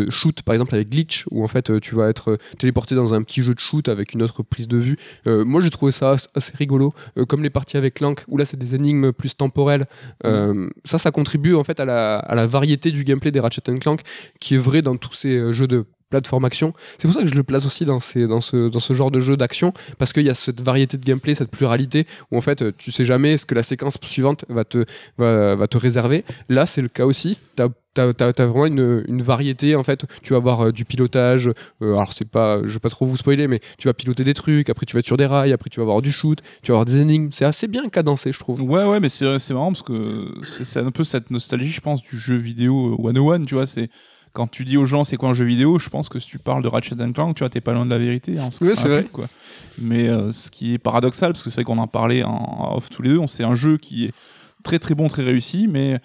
shoot, par exemple avec glitch, où en fait tu vas être téléporté dans un petit jeu de shoot avec une autre prise de vue. Moi, j'ai trouvé ça as- assez rigolo, comme les parties avec Clank, où là c'est des énigmes plus temporelles. Ça, ça contribue en fait à la, à la variété du gameplay des Ratchet Clank, qui est vrai dans tous ces jeux de plateforme action. C'est pour ça que je le place aussi dans, ce, genre de jeu d'action, parce qu'il y a cette variété de gameplay, cette pluralité, où en fait euh, tu sais jamais ce que la séquence suivante va te, réserver. Là, c'est le cas aussi. T'as as, vraiment une, variété en fait. Tu vas avoir euh, du pilotage. euh, alors c'est pas, je vais pas trop vous spoiler, mais tu vas piloter des trucs. Après tu vas être sur des rails. Après tu vas avoir du shoot. Tu vas avoir des énigmes. C'est assez bien cadencé, je trouve. Ouais, ouais, mais c'est marrant parce que c'est un peu cette nostalgie, je pense, du jeu vidéo euh, 101, tu vois. C'est quand tu dis aux gens c'est quoi un jeu vidéo, je pense que si tu parles de Ratchet Clank, tu vois, t'es pas loin de la vérité. hein, ça c'est vrai. quoi. Mais euh, ce qui est paradoxal, parce que c'est vrai qu'on en parlait en off tous les deux, c'est un jeu qui est très très bon, très réussi, mais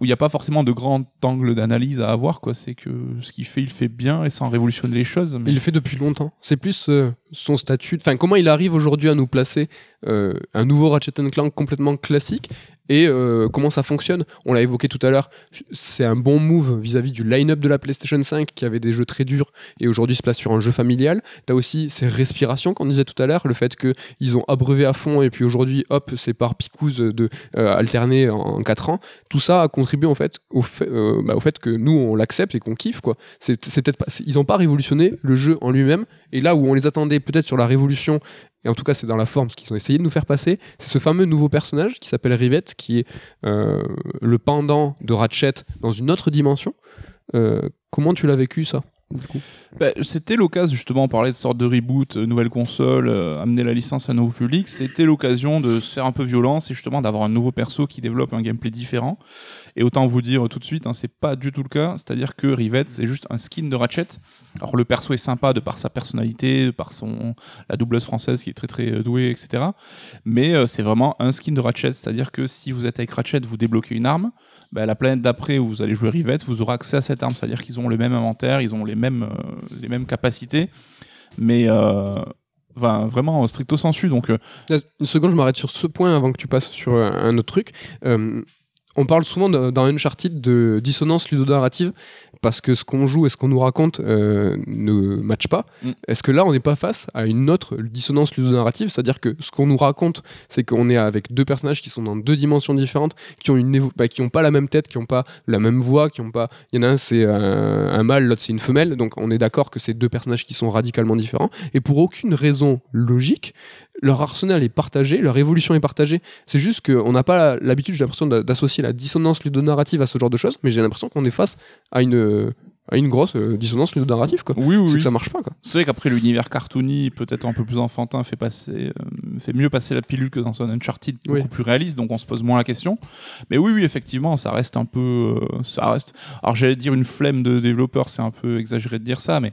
où il n'y a pas forcément de grand angle d'analyse à avoir, quoi. C'est que ce qu'il fait, il fait bien et sans révolutionner les choses. Mais... Il le fait depuis longtemps. C'est plus euh, son statut. Enfin, comment il arrive aujourd'hui à nous placer euh, un nouveau Ratchet Clank complètement classique et euh, comment ça fonctionne? On l'a évoqué tout à l'heure. C'est un bon move vis-à-vis du line-up de la PlayStation 5 qui avait des jeux très durs et aujourd'hui se place sur un jeu familial. T'as aussi ces respirations qu'on disait tout à l'heure, le fait que ils ont abreuvé à fond et puis aujourd'hui, hop, c'est par picouse de euh, alterner en 4 ans. Tout ça a contribué en fait au fait, bah, au fait que nous on l'accepte et qu'on kiffe quoi. C'est peut-être pas, ils n'ont pas révolutionné le jeu en lui-même et là où on les attendait peut-être sur la révolution et en tout cas c'est dans la forme ce qu'ils ont essayé de nous faire passer, c'est ce fameux nouveau personnage qui s'appelle Rivette qui est euh, le pendant de Ratchet dans une autre dimension. Euh, comment tu l'as vécu ça? Bah, c'était l'occasion, justement, on parlait de sorte de reboot, euh, nouvelle console, euh, amener la licence à un nouveau public. C'était l'occasion de se faire un peu violence et justement d'avoir un nouveau perso qui développe un gameplay différent. Et autant vous dire tout de suite, hein, c'est pas du tout le cas. C'est-à-dire que Rivette, c'est juste un skin de Ratchet. Alors le perso est sympa de par sa personnalité, par son la doubleuse française qui est très très euh, douée, etc. Mais c'est vraiment un skin de Ratchet. C'est-à-dire que si vous êtes avec Ratchet, vous débloquez une arme. Bah, la planète d'après où vous allez jouer Rivette, vous aurez accès à cette arme. C'est-à-dire qu'ils ont le même inventaire, ils ont les mêmes, euh, les mêmes capacités. Mais euh, vraiment stricto sensu. Donc euh, Une seconde, je m'arrête sur ce point avant que tu passes sur euh, un autre truc. On parle souvent de- dans Uncharted de dissonance ludonarrative parce que ce qu'on joue et ce qu'on nous raconte euh, ne matche pas. Mm. Est-ce que là, on n'est pas face à une autre dissonance ludonarrative? C'est-à-dire que ce qu'on nous raconte, c'est qu'on est avec deux personnages qui sont dans deux dimensions différentes, qui ont une bah, qui ont pas la même tête, qui ont pas la même voix, qui ont pas. Il y en a un c'est un, un mâle, l'autre c'est une femelle. Donc on est d'accord que c'est deux personnages qui sont radicalement différents. Et pour aucune raison logique, leur arsenal est partagé, leur évolution est partagée. C'est juste qu'on n'a pas l'habitude, j'ai l'impression, d'a- d'associer la dissonance ludonarrative à ce genre de choses, mais j'ai l'impression qu'on est face à une, à une grosse euh, dissonance ludonarrative. Quoi. oui, oui, C'est oui. que ça marche pas. Quoi. C'est vrai qu'après l'univers cartoony, peut-être un peu plus enfantin, fait passer, euh, fait mieux passer la pilule que dans un Uncharted beaucoup Oui. plus réaliste, donc on se pose moins la question. Mais oui, oui, effectivement, ça reste un peu, euh, ça reste. Alors j'allais dire une flemme de développeurs, c'est un peu exagéré de dire ça, mais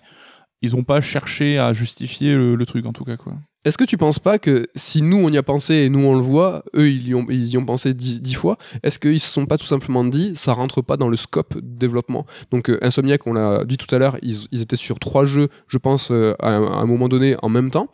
ils ont pas cherché à justifier le, truc en tout cas quoi. Est-ce que tu penses pas que si nous on y a pensé et nous on le voit, eux ils y ont, ils y ont pensé dix, dix fois, est-ce qu'ils se sont pas tout simplement dit ça rentre pas dans le scope de développement? Donc euh, Insomniac, on l'a dit tout à l'heure, ils, étaient sur trois jeux, je pense, euh, à un moment donné en même temps.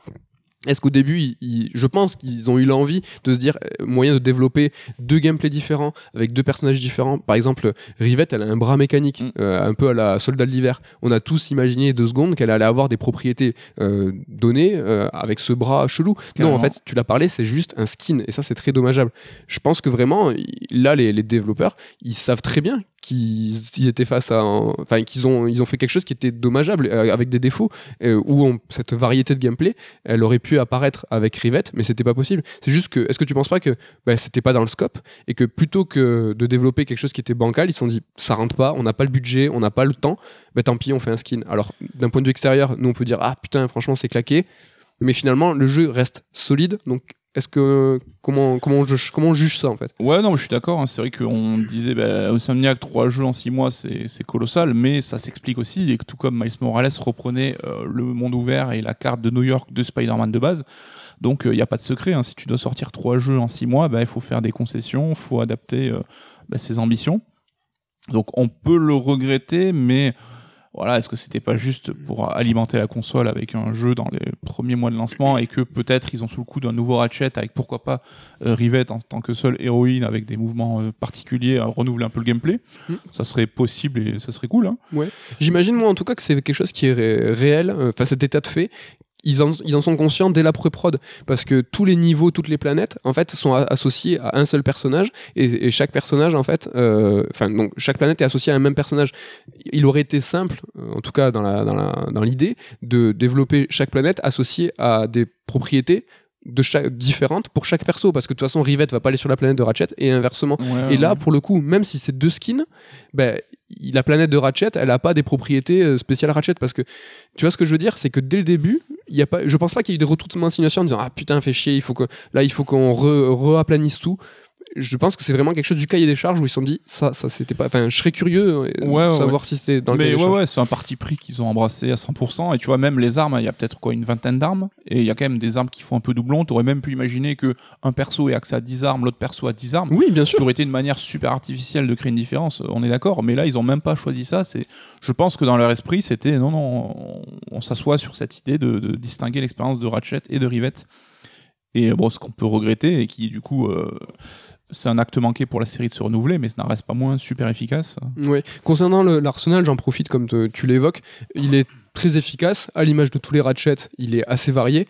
Est-ce qu'au début, ils- ils- je pense qu'ils ont eu l'envie de se dire euh, moyen de développer deux gameplays différents avec deux personnages différents. Par exemple, Rivette, elle a un bras mécanique, Mm. euh, un peu à la Soldat de l'hiver. On a tous imaginé deux secondes qu'elle allait avoir des propriétés euh, données avec ce bras chelou. Non, en fait, tu l'as parlé, c'est juste un skin et ça, c'est très dommageable. Je pense que vraiment, là, les, les développeurs, ils savent très bien qu'ils ils étaient face à, enfin, qu'ils ont, ils ont fait quelque chose qui était dommageable euh, avec des défauts euh, où cette variété de gameplay elle aurait pu apparaître avec Rivette, mais c'était pas possible. C'est juste que, est-ce que tu penses pas que bah, c'était pas dans le scope et que plutôt que de développer quelque chose qui était bancal, ils se sont dit ça rentre pas, on n'a pas le budget, on n'a pas le temps, bah tant pis, on fait un skin. Alors d'un point de vue extérieur, nous on peut dire ah putain, franchement c'est claqué, mais finalement le jeu reste solide. Donc est-ce que comment comment on juge, comment juge ça en fait? Ouais, non, je suis d'accord. hein. C'est vrai qu'on disait, bah, Insomniac, trois jeux en six mois, c'est colossal, mais ça s'explique aussi. Et que tout comme Miles Morales reprenait euh, le monde ouvert et la carte de New York de Spider-Man de base. Donc, il n'y a pas de secret. hein. Si tu dois sortir trois jeux en six mois, bah, il faut faire des concessions, il faut adapter euh, bah, ses ambitions. Donc, on peut le regretter, mais voilà, est-ce que c'était pas juste pour alimenter la console avec un jeu dans les premiers mois de lancement et que peut-être ils ont sous le coup d'un nouveau Ratchet avec pourquoi pas euh, Rivette en tant que seule héroïne avec des mouvements euh, particuliers à renouveler un peu le gameplay? Mm. Ça serait possible et ça serait cool. Hein. J'imagine moi en tout cas que c'est quelque chose qui est ré- réel, euh, enfin cet état de fait. Ils en, ils en sont conscients dès la pré-prod. Parce que tous les niveaux, toutes les planètes, en fait, sont a- associés à un seul personnage. Et, et chaque personnage, en fait, euh, enfin donc chaque planète est associée à un même personnage. Il aurait été simple, euh, en tout cas dans la dans la dans l'idée, de développer chaque planète associée à des propriétés de chaque différentes pour chaque perso. Parce que de toute façon Rivette va pas aller sur la planète de Ratchet et inversement. Ouais, Et là, pour le coup, même si c'est deux skins, ben, la planète de Ratchet, elle a pas des propriétés euh, spéciales Ratchet. Parce que tu vois ce que je veux dire, c'est que dès le début, y a pas, je pense pas qu'il y ait eu des retournements d'insinuation en disant ah putain fait chier, il faut que là il faut qu'on re, re-aplanisse tout. Je pense que c'est vraiment quelque chose du cahier des charges où ils se sont dit ça, ça c'était pas. Enfin, je serais curieux euh, de Ouais, ouais, savoir si c'était dans le Mais cahier ouais, ouais, c'est un parti pris qu'ils ont embrassé à 100%. Et tu vois, même les armes, il y a peut-être quoi, une vingtaine d'armes. Et il y a quand même des armes qui font un peu doublon. T'aurais même pu imaginer que un perso ait accès à 10 armes, l'autre perso à 10 armes. Oui, bien Ça sûr. aurait été une manière super artificielle de créer une différence, on est d'accord, mais là ils ont même pas choisi ça. C'est, je pense que dans leur esprit c'était non non, on, on s'assoit sur cette idée de, de distinguer l'expérience de Ratchet et de Rivette. Et bon, ce qu'on peut regretter et qui du coup euh, c'est un acte manqué pour la série de se renouveler, mais ça n'en reste pas moins super efficace. Ouais. Concernant l'arsenal, j'en profite comme tu l'évoques, il est très efficace, à l'image de tous les Ratchet, il est assez varié.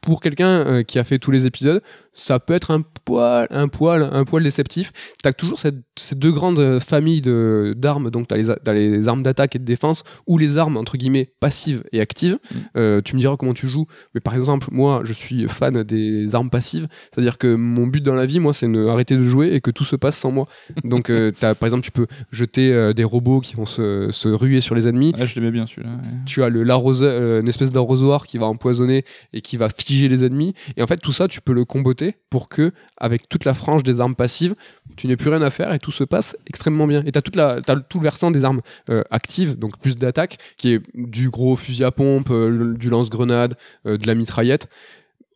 Pour quelqu'un euh, qui a fait tous les épisodes, ça peut être un poil, un poil, un poil déceptif. T'as toujours cette, ces deux grandes euh, familles de d'armes, donc t'as les, t'as les armes d'attaque et de défense, ou les armes entre guillemets passives et actives. Mm. Euh, tu me diras comment tu joues, mais par exemple, moi, je suis fan des armes passives, c'est-à-dire que mon but dans la vie, moi, c'est de arrêter de jouer et que tout se passe sans moi. Donc, euh, t'as, par exemple, tu peux jeter euh, des robots qui vont se, se ruer sur les ennemis. Ah, je l'aimais bien celui-là. ouais. Tu as le l'arroseur, euh, une espèce d'arrosoir qui va empoisonner et qui va figer les ennemis. Et en fait, tout ça, tu peux le comboter pour que, avec toute la frange des armes passives, tu n'aies plus rien à faire et tout se passe extrêmement bien. Et la, t'as tout le versant des armes euh, actives, donc plus d'attaque, qui est du gros fusil à pompe, euh, du lance-grenade, euh, de la mitraillette.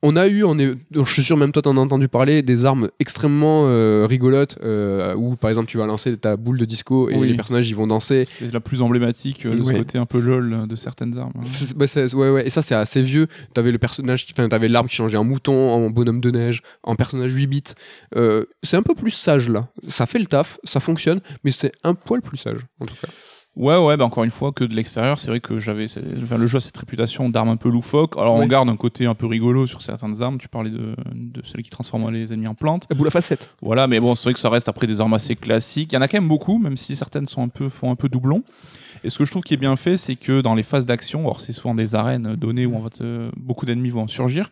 On a eu, on est, je suis sûr même toi t'en as entendu parler, des armes extrêmement euh, rigolotes euh, où par exemple tu vas lancer ta boule de disco et Oui. les personnages ils vont danser. C'est la plus emblématique euh, de ce côté un peu lol de certaines armes. hein. Bah, ouais, ouais. Et ça, c'est assez vieux. T'avais le personnage, enfin, t'avais l'arbre qui changeait en mouton, en bonhomme de neige, en personnage 8 bits. Euh, c'est un peu plus sage là. Ça fait le taf, ça fonctionne, mais c'est un poil plus sage en tout cas. Ouais, ouais, bah encore une fois, que de l'extérieur, c'est vrai que j'avais. Enfin, le jeu a cette réputation d'armes un peu loufoques. Alors, on garde un côté un peu rigolo sur certaines armes. Tu parlais de, de celles qui transforment les ennemis en plantes. La boule à facettes. Voilà, mais bon, c'est vrai que ça reste après des armes assez classiques. Il y en a quand même beaucoup, même si certaines sont un peu, font un peu doublon. Et ce que je trouve qui est bien fait, c'est que dans les phases d'action, alors c'est souvent des arènes données où on va te- beaucoup d'ennemis vont surgir,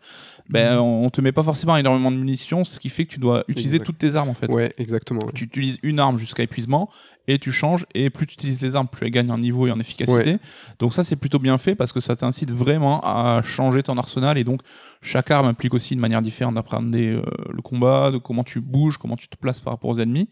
ben, on on te met pas forcément énormément de munitions, ce qui fait que tu dois utiliser Exact. toutes tes armes en fait. Ouais, exactement. ouais. Tu utilises une arme jusqu'à épuisement et tu changes et plus tu utilises les armes, plus elles gagnent en niveau et en efficacité. Donc ça c'est plutôt bien fait parce que ça t'incite vraiment à changer ton arsenal et donc chaque arme implique aussi une manière différente d'appréhender euh, le combat, de comment tu bouges, comment tu te places par rapport aux ennemis.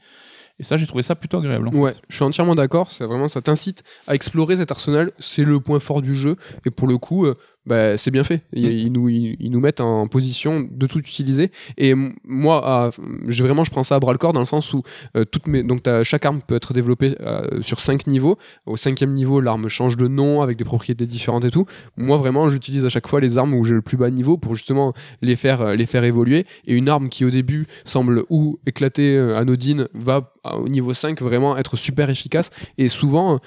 Et ça j'ai trouvé ça plutôt agréable. en fait. Ouais, je suis entièrement d'accord. C'est vraiment ça t'incite à explorer cet arsenal. C'est le point fort du jeu. Et pour le coup, euh, bah, c'est bien fait. Ils, Mm. ils nous, ils, ils nous mettent en position de tout utiliser. Et moi, ah, j'ai vraiment, je prends ça à bras le corps dans le sens où euh, toutes mes, donc chaque arme peut être développée euh, sur cinq niveaux. Au cinquième niveau, l'arme change de nom avec des propriétés différentes et tout. Moi, vraiment, j'utilise à chaque fois les armes où j'ai le plus bas niveau pour justement les faire, euh, les faire évoluer. Et une arme qui au début semble ou éclatée, euh, anodine, va au niveau 5 vraiment être super efficace. Et souvent,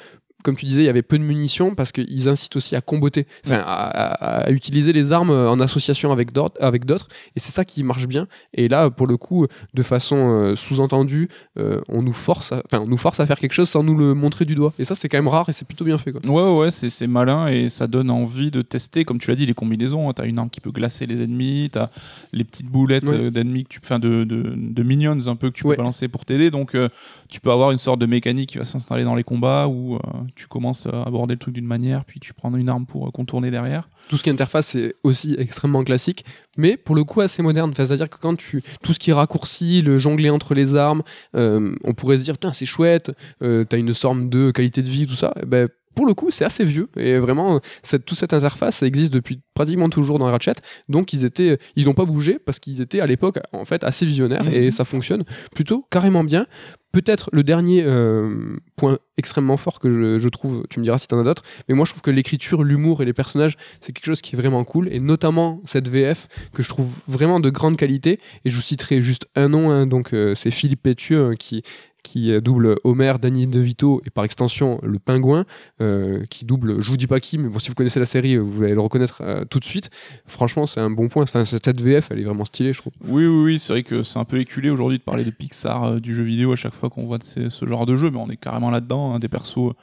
comme tu disais, il y avait peu de munitions parce qu'ils incitent aussi à comboter, enfin, à, à- à utiliser les armes euh, en association avec d'autres, et c'est ça qui marche bien. Et là, pour le coup, de façon euh, sous-entendue, euh, on nous force, enfin, nous force à faire quelque chose sans nous le montrer du doigt. Et ça, c'est quand même rare et c'est plutôt bien fait. Quoi. Ouais, ouais, ouais, c'est malin et ça donne envie de tester, comme tu l'as dit, les combinaisons. T'as une arme qui peut glacer les ennemis, t'as les petites boulettes Ouais. d'ennemis, que tu, enfin de, de, de minions un peu que tu Ouais. peux balancer pour t'aider. Donc euh, tu peux avoir une sorte de mécanique qui va s'installer dans les combats euh, tu commences à aborder le truc d'une manière, puis tu prends une arme pour euh, contourner derrière. Tout ce qui est interface, c'est aussi extrêmement classique, mais pour le coup assez moderne. C'est-à-dire que quand tu tout ce qui est raccourci, le jongler entre les armes, euh, on pourrait se dire putain c'est chouette, euh, t'as une sorte de qualité de vie, tout ça. Eh ben, pour le coup, c'est assez vieux et vraiment, cette, toute cette interface ça existe depuis pratiquement toujours dans Ratchet. Donc ils étaient, ils n'ont pas bougé parce qu'ils étaient à l'époque en fait assez visionnaires Mhm. et ça fonctionne plutôt carrément bien. Peut-être le dernier euh, point extrêmement fort que je, je trouve, tu me diras si t'en as d'autres, mais moi je trouve que l'écriture, l'humour et les personnages, c'est quelque chose qui est vraiment cool, et notamment cette VF que je trouve vraiment de grande qualité, et je vous citerai juste un nom, hein, donc euh, c'est Philippe Pétieux euh, qui qui euh, double Homer, Danny DeVito et par extension le pingouin euh, qui double pas qui mais bon si vous connaissez la série vous allez le reconnaître euh, tout de suite. Franchement c'est un bon point. Enfin cette VF elle est vraiment stylée je trouve. Oui, oui, oui, c'est vrai que c'est un peu éculé aujourd'hui de parler de Pixar du jeu vidéo à chaque fois qu'on voit ce genre de jeu, mais on est carrément là-dedans, hein, des persos.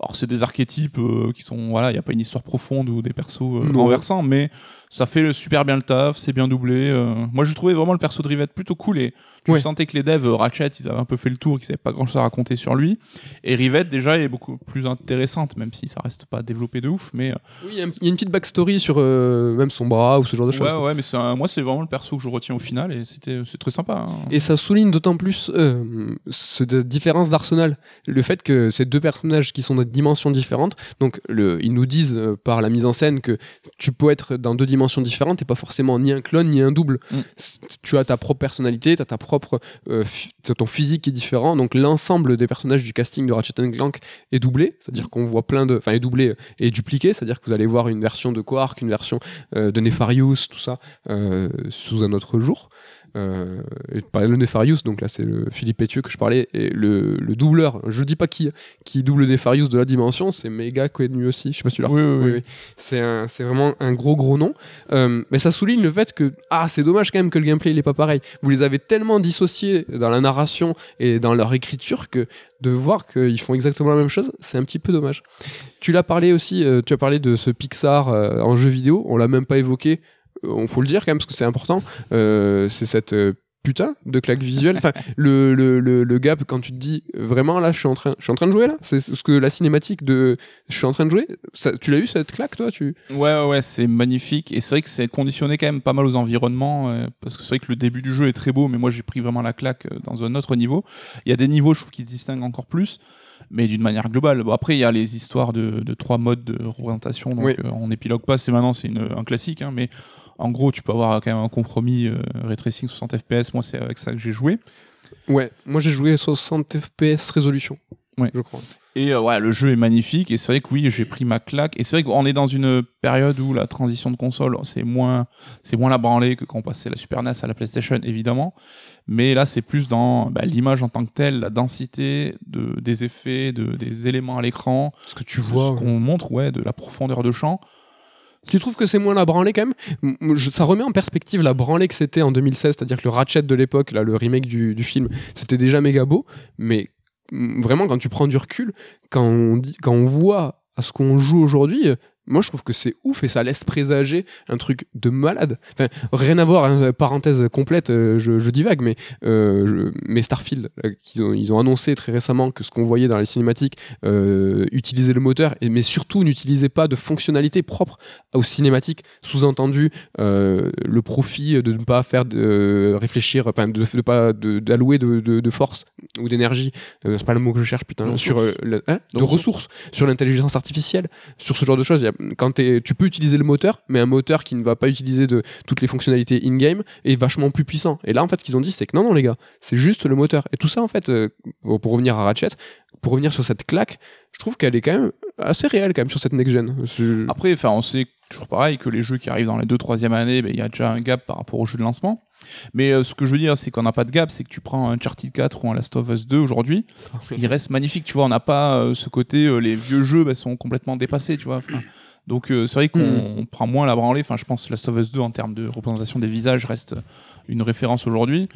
Alors c'est des archétypes euh, qui sont voilà, il y a pas une histoire profonde ou des persos euh, renversants, mais ça fait super bien le taf, c'est bien doublé. euh. Moi, je trouvais vraiment le perso de Rivette plutôt cool et tu Ouais. sentais que les devs Ratchet, ils avaient un peu fait le tour, qu'ils savaient pas grand-chose à raconter sur lui. Et Rivette déjà est beaucoup plus intéressante, même si ça reste pas développé de ouf, mais oui il y, a y une petite backstory sur même son bras ou ce genre de choses ouais, quoi. ouais, mais un- moi c'est vraiment le perso que je retiens au final et c'était c'est très sympa. hein. Et ça souligne d'autant plus cette différence d'arsenal. Le fait que ces deux personnages qui sont de dimensions différentes, donc le, ils nous disent euh, par la mise en scène que tu peux être dans deux dimensions différentes et pas forcément ni un clone ni un double. Mm. Tu as ta propre personnalité, tu as ta propre. euh, ton physique qui est différent. Donc l'ensemble des personnages du casting de Ratchet Clank est doublé, c'est-à-dire qu'on voit plein de. Enfin, est doublé euh, et dupliqué, c'est-à-dire que vous allez voir une version de Quark, une version euh, de Nefarious, tout ça, euh, sous un autre jour. Euh, et le Nefarious, donc là c'est le Philippe Pétieux que je parlais, et le, le doubleur, je dis pas qui, qui double Nefarious de la dimension, c'est méga connu aussi, je sais pas si tu l'as Oui, oui, oui. C'est vraiment un gros gros nom. Euh, mais ça souligne le fait que, ah, c'est dommage quand même que le gameplay il est pas pareil. Vous les avez tellement dissociés dans la narration et dans leur écriture que de voir qu'ils font exactement la même chose, c'est un petit peu dommage. Tu l'as parlé aussi, euh, tu as parlé de ce Pixar euh, en jeu vidéo, on l'a même pas évoqué, on faut le dire quand même parce que c'est important. Euh, c'est cette euh, putain de claque visuelle. Enfin, le, le, le, le gap quand tu te dis vraiment là, je suis en train, je suis en train de jouer là? C'est ce que la cinématique de, je suis en train de jouer? Ça, tu l'as eu cette claque toi Tu? Ouais, ouais, ouais, c'est magnifique. Et c'est vrai que c'est conditionné quand même pas mal aux environnements. euh, parce que c'est vrai que le début du jeu est très beau, mais moi j'ai pris vraiment la claque euh, dans un autre niveau. Il y a des niveaux, je trouve, qui se distinguent encore plus. Mais d'une manière globale. Bon, après, il y a les histoires de, de trois modes de représentation. Donc, Oui. euh, on épilogue pas. C'est maintenant, c'est un classique. Hein, mais en gros, tu peux avoir quand même un compromis euh, ray tracing 60 FPS. Moi, c'est avec ça que j'ai joué. Ouais, moi j'ai joué 60 FPS résolution. Ouais. je crois. Et euh, ouais, le jeu est magnifique. Et c'est vrai que oui, j'ai pris ma claque. Et c'est vrai qu'on est dans une période où la transition de console, c'est moins, c'est moins la branlée que quand on passait la Super NES à la PlayStation, évidemment. Mais là, c'est plus dans bah, l'image en tant que telle, la densité de, des effets, de, des éléments à l'écran, Ce que tu vois. ce qu'on montre, ouais, de la profondeur de champ. Tu trouves que c'est moins la branlée quand même Ça remet en perspective la branlée que c'était en 2016, c'est-à-dire que le Ratchet de l'époque, là, le remake du, film, c'était déjà méga beau, mais vraiment quand tu prends du recul, quand on, voit à ce qu'on joue aujourd'hui, moi je trouve que c'est ouf et ça laisse présager un truc de malade. Enfin, rien à voir, hein, parenthèse complète, euh, je, je divague, mais, euh, je- mais Starfield, euh, ont, ils ont annoncé très récemment que ce qu'on voyait dans les cinématiques utilisait le moteur, et, mais surtout n'utilisait pas de fonctionnalités propres aux cinématiques, sous-entendu le profit de ne pas faire de réfléchir, enfin, de, de pas d'allouer de, de, de force ou d'énergie, c'est pas le mot que je cherche putain, De sur hein, De de ressources, sur l'intelligence artificielle, sur ce genre de choses. Il y a quand tu peux utiliser le moteur, mais un moteur qui ne va pas utiliser de toutes les fonctionnalités in-game est vachement plus puissant. Et là, en fait, ce qu'ils ont dit, c'est que non, non, les gars, c'est juste le moteur. Et tout ça, en fait, euh, pour revenir à Ratchet, pour revenir sur cette claque, je trouve qu'elle est quand même assez réelle quand même sur cette next-gen. C'est- Après, enfin, on sait toujours pareil que les jeux qui arrivent dans les deux troisième années, ben, il y a déjà un gap par rapport aux jeux de lancement. Mais euh, ce que je veux dire, c'est qu'on n'a pas de gap, c'est que tu prends un Uncharted 4 ou un Last of Us 2 aujourd'hui, il reste magnifique, tu vois, on n'a pas euh, ce côté, euh, les vieux jeux ben, sont complètement dépassés, tu vois. enfin, donc c'est vrai qu'on Mm. on prend moins la branlée, enfin je pense que Last of Us 2 en termes de représentation des visages reste une référence aujourd'hui.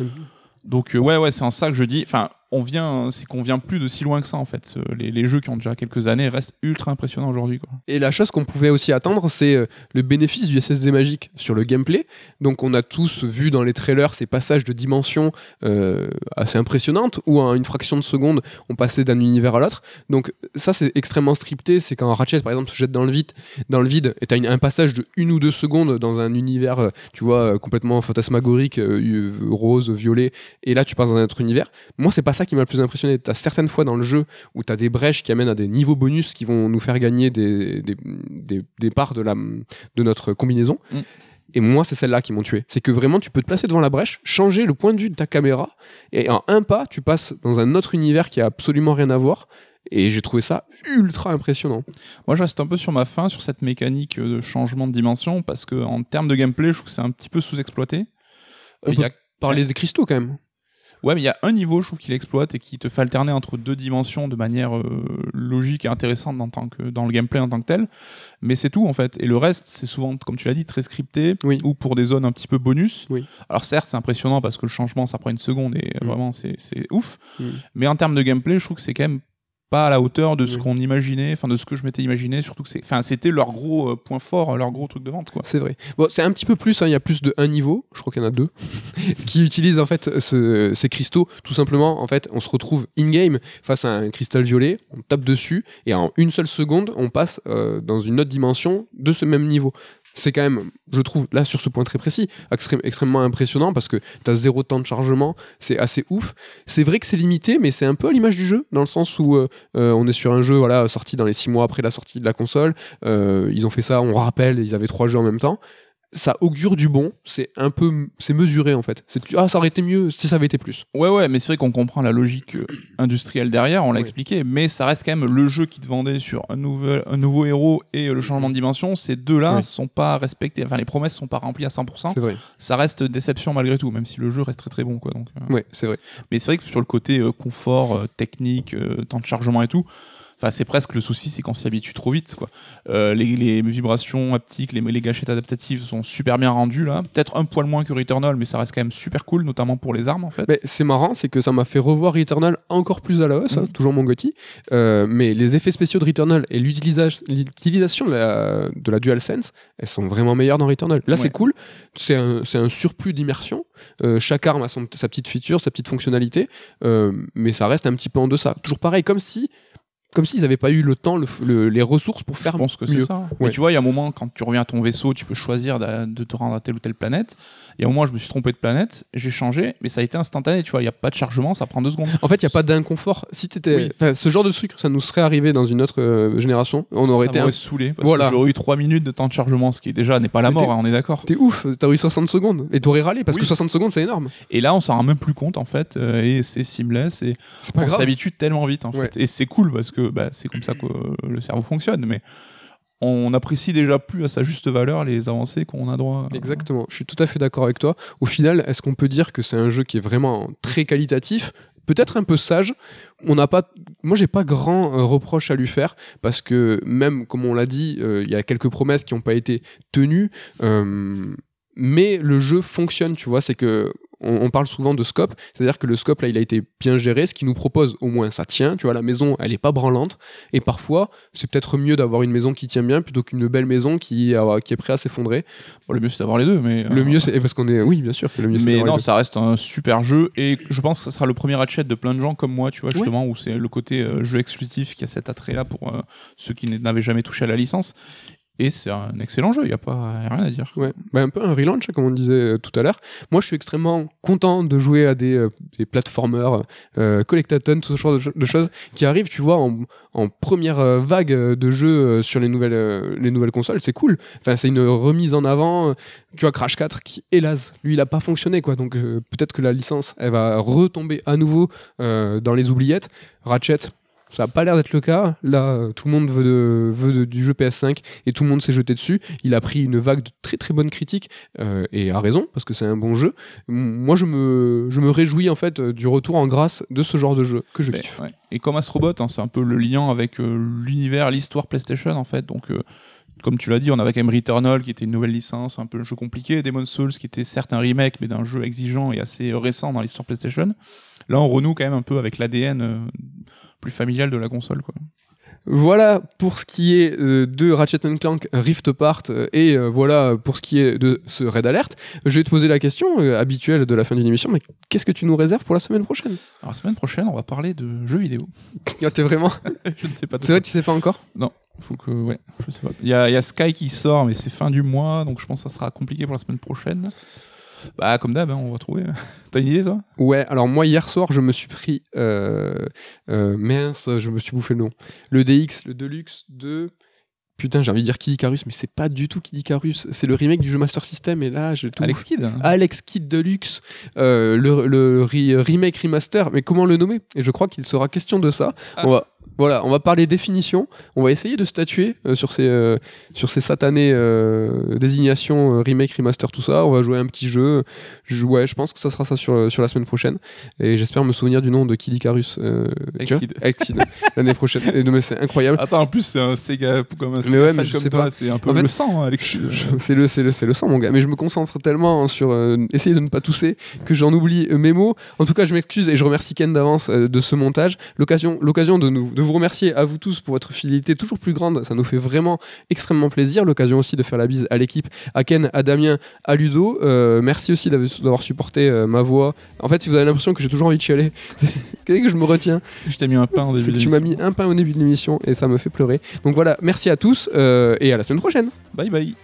Donc euh, ouais ouais c'est en ça que je dis, enfin on vient, c'est qu'on vient plus de si loin que ça en fait. Les, jeux qui ont déjà quelques années restent ultra impressionnants aujourd'hui. Et la chose qu'on pouvait aussi attendre, c'est euh, le bénéfice du SSD magique sur le gameplay. Donc on a tous vu dans les trailers ces passages de dimensions euh, assez impressionnantes où en une fraction de seconde on passait d'un univers à l'autre. Donc ça c'est extrêmement scripté. C'est quand Ratchet par exemple se jette dans le vide, dans le vide et t'as un passage de une ou deux secondes dans un univers, euh, tu vois, complètement fantasmagorique, rose, violet. Et là tu passes dans un autre univers. Moi c'est pas ça qui m'a le plus impressionné. T'as certaines fois dans le jeu où t'as des brèches qui amènent à des niveaux bonus qui vont nous faire gagner des, des, des, des parts de, la, de notre combinaison. Mm. Et moi, c'est celle-là qui m'ont tué. C'est que vraiment, tu peux te placer devant la brèche, changer le point de vue de ta caméra, et en un pas, tu passes dans un autre univers qui a absolument rien à voir. Et j'ai trouvé ça ultra impressionnant. Moi, je reste un peu sur ma fin sur cette mécanique de changement de dimension parce que en termes de gameplay, je trouve que c'est un petit peu sous-exploité. Euh, On y a- Parler des cristaux quand même. Ouais, mais il y a un niveau, je trouve, qu'il exploite et qui te fait alterner entre deux dimensions de manière euh, logique et intéressante en tant que, dans le gameplay en tant que tel. Mais c'est tout, en fait. Et le reste, c'est souvent, comme tu l'as dit, très scripté Oui. ou pour des zones un petit peu bonus. Oui. Alors, certes, c'est impressionnant parce que le changement, ça prend une seconde et Mm. vraiment, c'est c'est ouf. Mm. Mais en termes de gameplay, je trouve que c'est quand même pas à la hauteur de ce Oui. qu'on imaginait, enfin de ce que je m'étais imaginé, surtout que c'est, enfin c'était leur gros euh, point fort, leur gros truc de vente quoi. C'est vrai. Bon, c'est un petit peu plus, hein, il y a plus de un niveau, je crois qu'il y en a deux, [LAUGHS] qui utilisent en fait ce- ces cristaux. Tout simplement, en fait, on se retrouve in-game face à un cristal violet, on tape dessus, et en une seule seconde, on passe euh, dans une autre dimension de ce même niveau. C'est quand même, je trouve, là sur ce point très précis, extrêmement impressionnant parce que t'as zéro temps de chargement, c'est assez ouf. C'est vrai que c'est limité, mais c'est un peu à l'image du jeu, dans le sens où euh, euh, on est sur un jeu voilà, sorti dans les six mois après la sortie de la console. Euh, ils ont fait ça, on rappelle, ils avaient trois jeux en même temps. Ça augure du bon, c'est un peu, c'est mesuré en fait. C'est ah ça aurait été mieux si ça avait été plus. Ouais ouais, mais c'est vrai qu'on comprend la logique euh, industrielle derrière, on l'a Oui. expliqué, mais ça reste quand même le jeu qui te vendait sur un nouvel, un nouveau héros et euh, le changement de dimension. Ces deux-là Oui. sont pas respectés, enfin les promesses sont pas remplies à 100%. C'est vrai. Ça reste déception malgré tout, même si le jeu reste très très bon quoi. Donc. euh, Ouais, c'est vrai. Mais c'est vrai que sur le côté euh, confort, euh, technique, temps de chargement et tout, enfin c'est presque le souci, c'est qu'on s'y habitue trop vite quoi. Euh, les, les vibrations haptiques, les, les gâchettes adaptatives sont super bien rendues là. Peut-être un poil moins que Returnal, mais ça reste quand même super cool, notamment pour les armes en fait. C'est marrant, c'est que ça m'a fait revoir Returnal encore plus à la hausse, hein, Mhm. toujours mon Gotti. Euh, mais les effets spéciaux de Returnal et l'utilisation de la, de la DualSense, elles sont vraiment meilleures dans Returnal. Là, Ouais. c'est cool, c'est un, surplus d'immersion. Euh, chaque arme a son- sa petite feature, sa petite fonctionnalité, mais ça reste un petit peu en deçà. Toujours pareil, comme si comme s'ils n'avaient pas eu le temps, le, le- les ressources pour faire Je pense que c'est ça. Mais tu vois, il y a un moment, quand tu reviens à ton vaisseau, tu peux choisir de, de te rendre à telle ou telle planète. Il y a un moment, je me suis trompé de planète, j'ai changé, mais ça a été instantané, tu vois, il n'y a pas de chargement, ça prend deux secondes. En fait, il n'y a pas d'inconfort. Si t'étais, Oui. enfin, ce genre de truc, ça nous serait arrivé dans une autre euh, génération. On aurait ça été un saoulé, parce Voilà. que j'aurais eu trois minutes de temps de chargement, ce qui déjà n'est pas la Mais mort, hein, on est d'accord. T'es ouf, t'as eu 60 secondes et t'aurais râlé parce Oui. que 60 secondes c'est énorme. Et là, on s'en rend même plus compte, en fait, euh, et c'est seamless, et on s'habitue tellement vite, en Ouais. fait. Et c'est cool, parce que bah, c'est comme ça que euh, le cerveau fonctionne, mais on apprécie déjà plus à sa juste valeur les avancées qu'on a droit. à- Exactement, je suis tout à fait d'accord avec toi. Au final, est-ce qu'on peut dire que c'est un jeu qui est vraiment très qualitatif? Peut-être un peu sage. On n'a pas, moi j'ai pas grand euh, reproche à lui faire parce que même comme on l'a dit, euh, il y a quelques promesses qui n'ont pas été tenues. euh, mais le jeu fonctionne, tu vois. C'est que on, on parle souvent de scope, c'est-à-dire que le scope là, il a été bien géré. Ce qui nous propose, au moins, ça tient. Tu vois, la maison, elle est pas branlante. Et parfois, c'est peut-être mieux d'avoir une maison qui tient bien plutôt qu'une belle maison qui, qui est prête à s'effondrer. Bon, le mieux, c'est d'avoir les deux, mais. Le euh, mieux, c'est parce qu'on est, oui, bien sûr le mieux. Mais non, ça reste un super jeu et je pense que ça sera le premier Ratchet de plein de gens comme moi, tu vois, justement, où c'est le côté euh, jeu exclusif qui a cet attrait-là pour euh, ceux qui n'avaient jamais touché à la licence. Et c'est un excellent jeu, il n'y a, pas rien à dire. Ouais, bah, un peu un relaunch, comme on disait euh, tout à l'heure. Moi, je suis extrêmement content de jouer à des, euh, des euh, tout ce genre de, cho- de choses qui arrivent, tu vois, en, première euh, vague de jeux sur les nouvelles, les nouvelles consoles. C'est cool. Enfin, c'est une remise en avant. Tu vois, Crash 4 qui, hélas, lui, il a pas fonctionné, quoi. Donc, peut-être que la licence, elle va retomber à nouveau dans les oubliettes. Ratchet, ça n'a pas l'air d'être le cas. Là, euh, tout le monde veut, de- veut de- du jeu PS5 et tout le monde s'est jeté dessus. Il a pris une vague de très très bonnes critiques euh, et a raison parce que c'est un bon jeu. Moi, je me, je me réjouis en fait du retour en grâce de ce genre de jeu que je kiffe. ouais. Et comme Astrobot, hein, c'est un peu le lien avec euh, l'univers, l'histoire PlayStation en fait. Donc, euh, comme tu l'as dit, on avait quand même Returnal qui était une nouvelle licence, un peu un jeu compliqué, Demon's Souls qui était certes un remake, mais d'un jeu exigeant et assez récent dans l'histoire PlayStation. Là, on renoue quand même un peu avec l'ADN euh, plus familial de la console. Quoi. Voilà pour ce qui est euh, de Ratchet Clank Rift Apart euh, et voilà pour ce qui est de ce Red Alert. Je vais te poser la question habituelle de la fin d'une émission, mais qu'est-ce que tu nous réserves pour la semaine prochaine? Alors, la semaine prochaine, on va parler de jeux vidéo. Ah, T'es vraiment [LAUGHS] je ne sais pas. C'est vrai, tu sais pas encore? Faut que, ouais, je sais pas. Il y a, il y a Sky qui sort, mais c'est fin du mois, donc je pense que ça sera compliqué pour la semaine prochaine. Bah, comme d'hab, hein, on va trouver. [LAUGHS] T'as une idée, toi? Ouais, alors moi hier soir, je me suis pris. Euh, euh, mince, je me suis bouffé le nom. Le DX, le Deluxe de. Putain, j'ai envie de dire Kid Icarus, mais c'est pas du tout Kid Icarus. C'est le remake du jeu Master System, et là, j'ai tout. Alex Kidd hein. Alex Kidd Deluxe, euh, le, le re- remake remaster, mais comment le nommer? Et je crois qu'il sera question de ça. Ah. On va, voilà, on va parler définition. On va essayer de statuer euh, sur ces euh, sur ces satanées euh, désignations remake remaster tout ça. On va jouer à un petit jeu. Je, ouais, je pense que ça sera ça sur sur la semaine prochaine. Et j'espère me souvenir du nom de Kid Icarus. Kidd, [LAUGHS] l'année prochaine. Et mais c'est incroyable. Attends, en plus, c'est un Sega comme un Sega ouais, fan mais je comme sais toi, pas. c'est un peu En fait, le sang, hein, Alex. C'est le, c'est le, c'est le sang, mon gars. Mais je me concentre tellement sur euh, essayer de ne pas tousser que j'en oublie mes mots. En tout cas, je m'excuse et je remercie Ken d'avance de ce montage. L'occasion, l'occasion de, nous, de vous remercier à vous tous pour votre fidélité toujours plus grande. Ça nous fait vraiment extrêmement plaisir. L'occasion aussi de faire la bise à l'équipe, à Ken, à Damien, à Ludo. Euh, merci aussi d'avoir supporté euh, ma voix. En fait, si vous avez l'impression que j'ai toujours envie de chialer, [LAUGHS] qu'est-ce que je me retiens? Si je t'ai mis un pain en début C'est que tu m'as mis un pain au début de l'émission et ça me fait pleurer. Donc voilà, merci à tous euh, et à la semaine prochaine. Bye bye.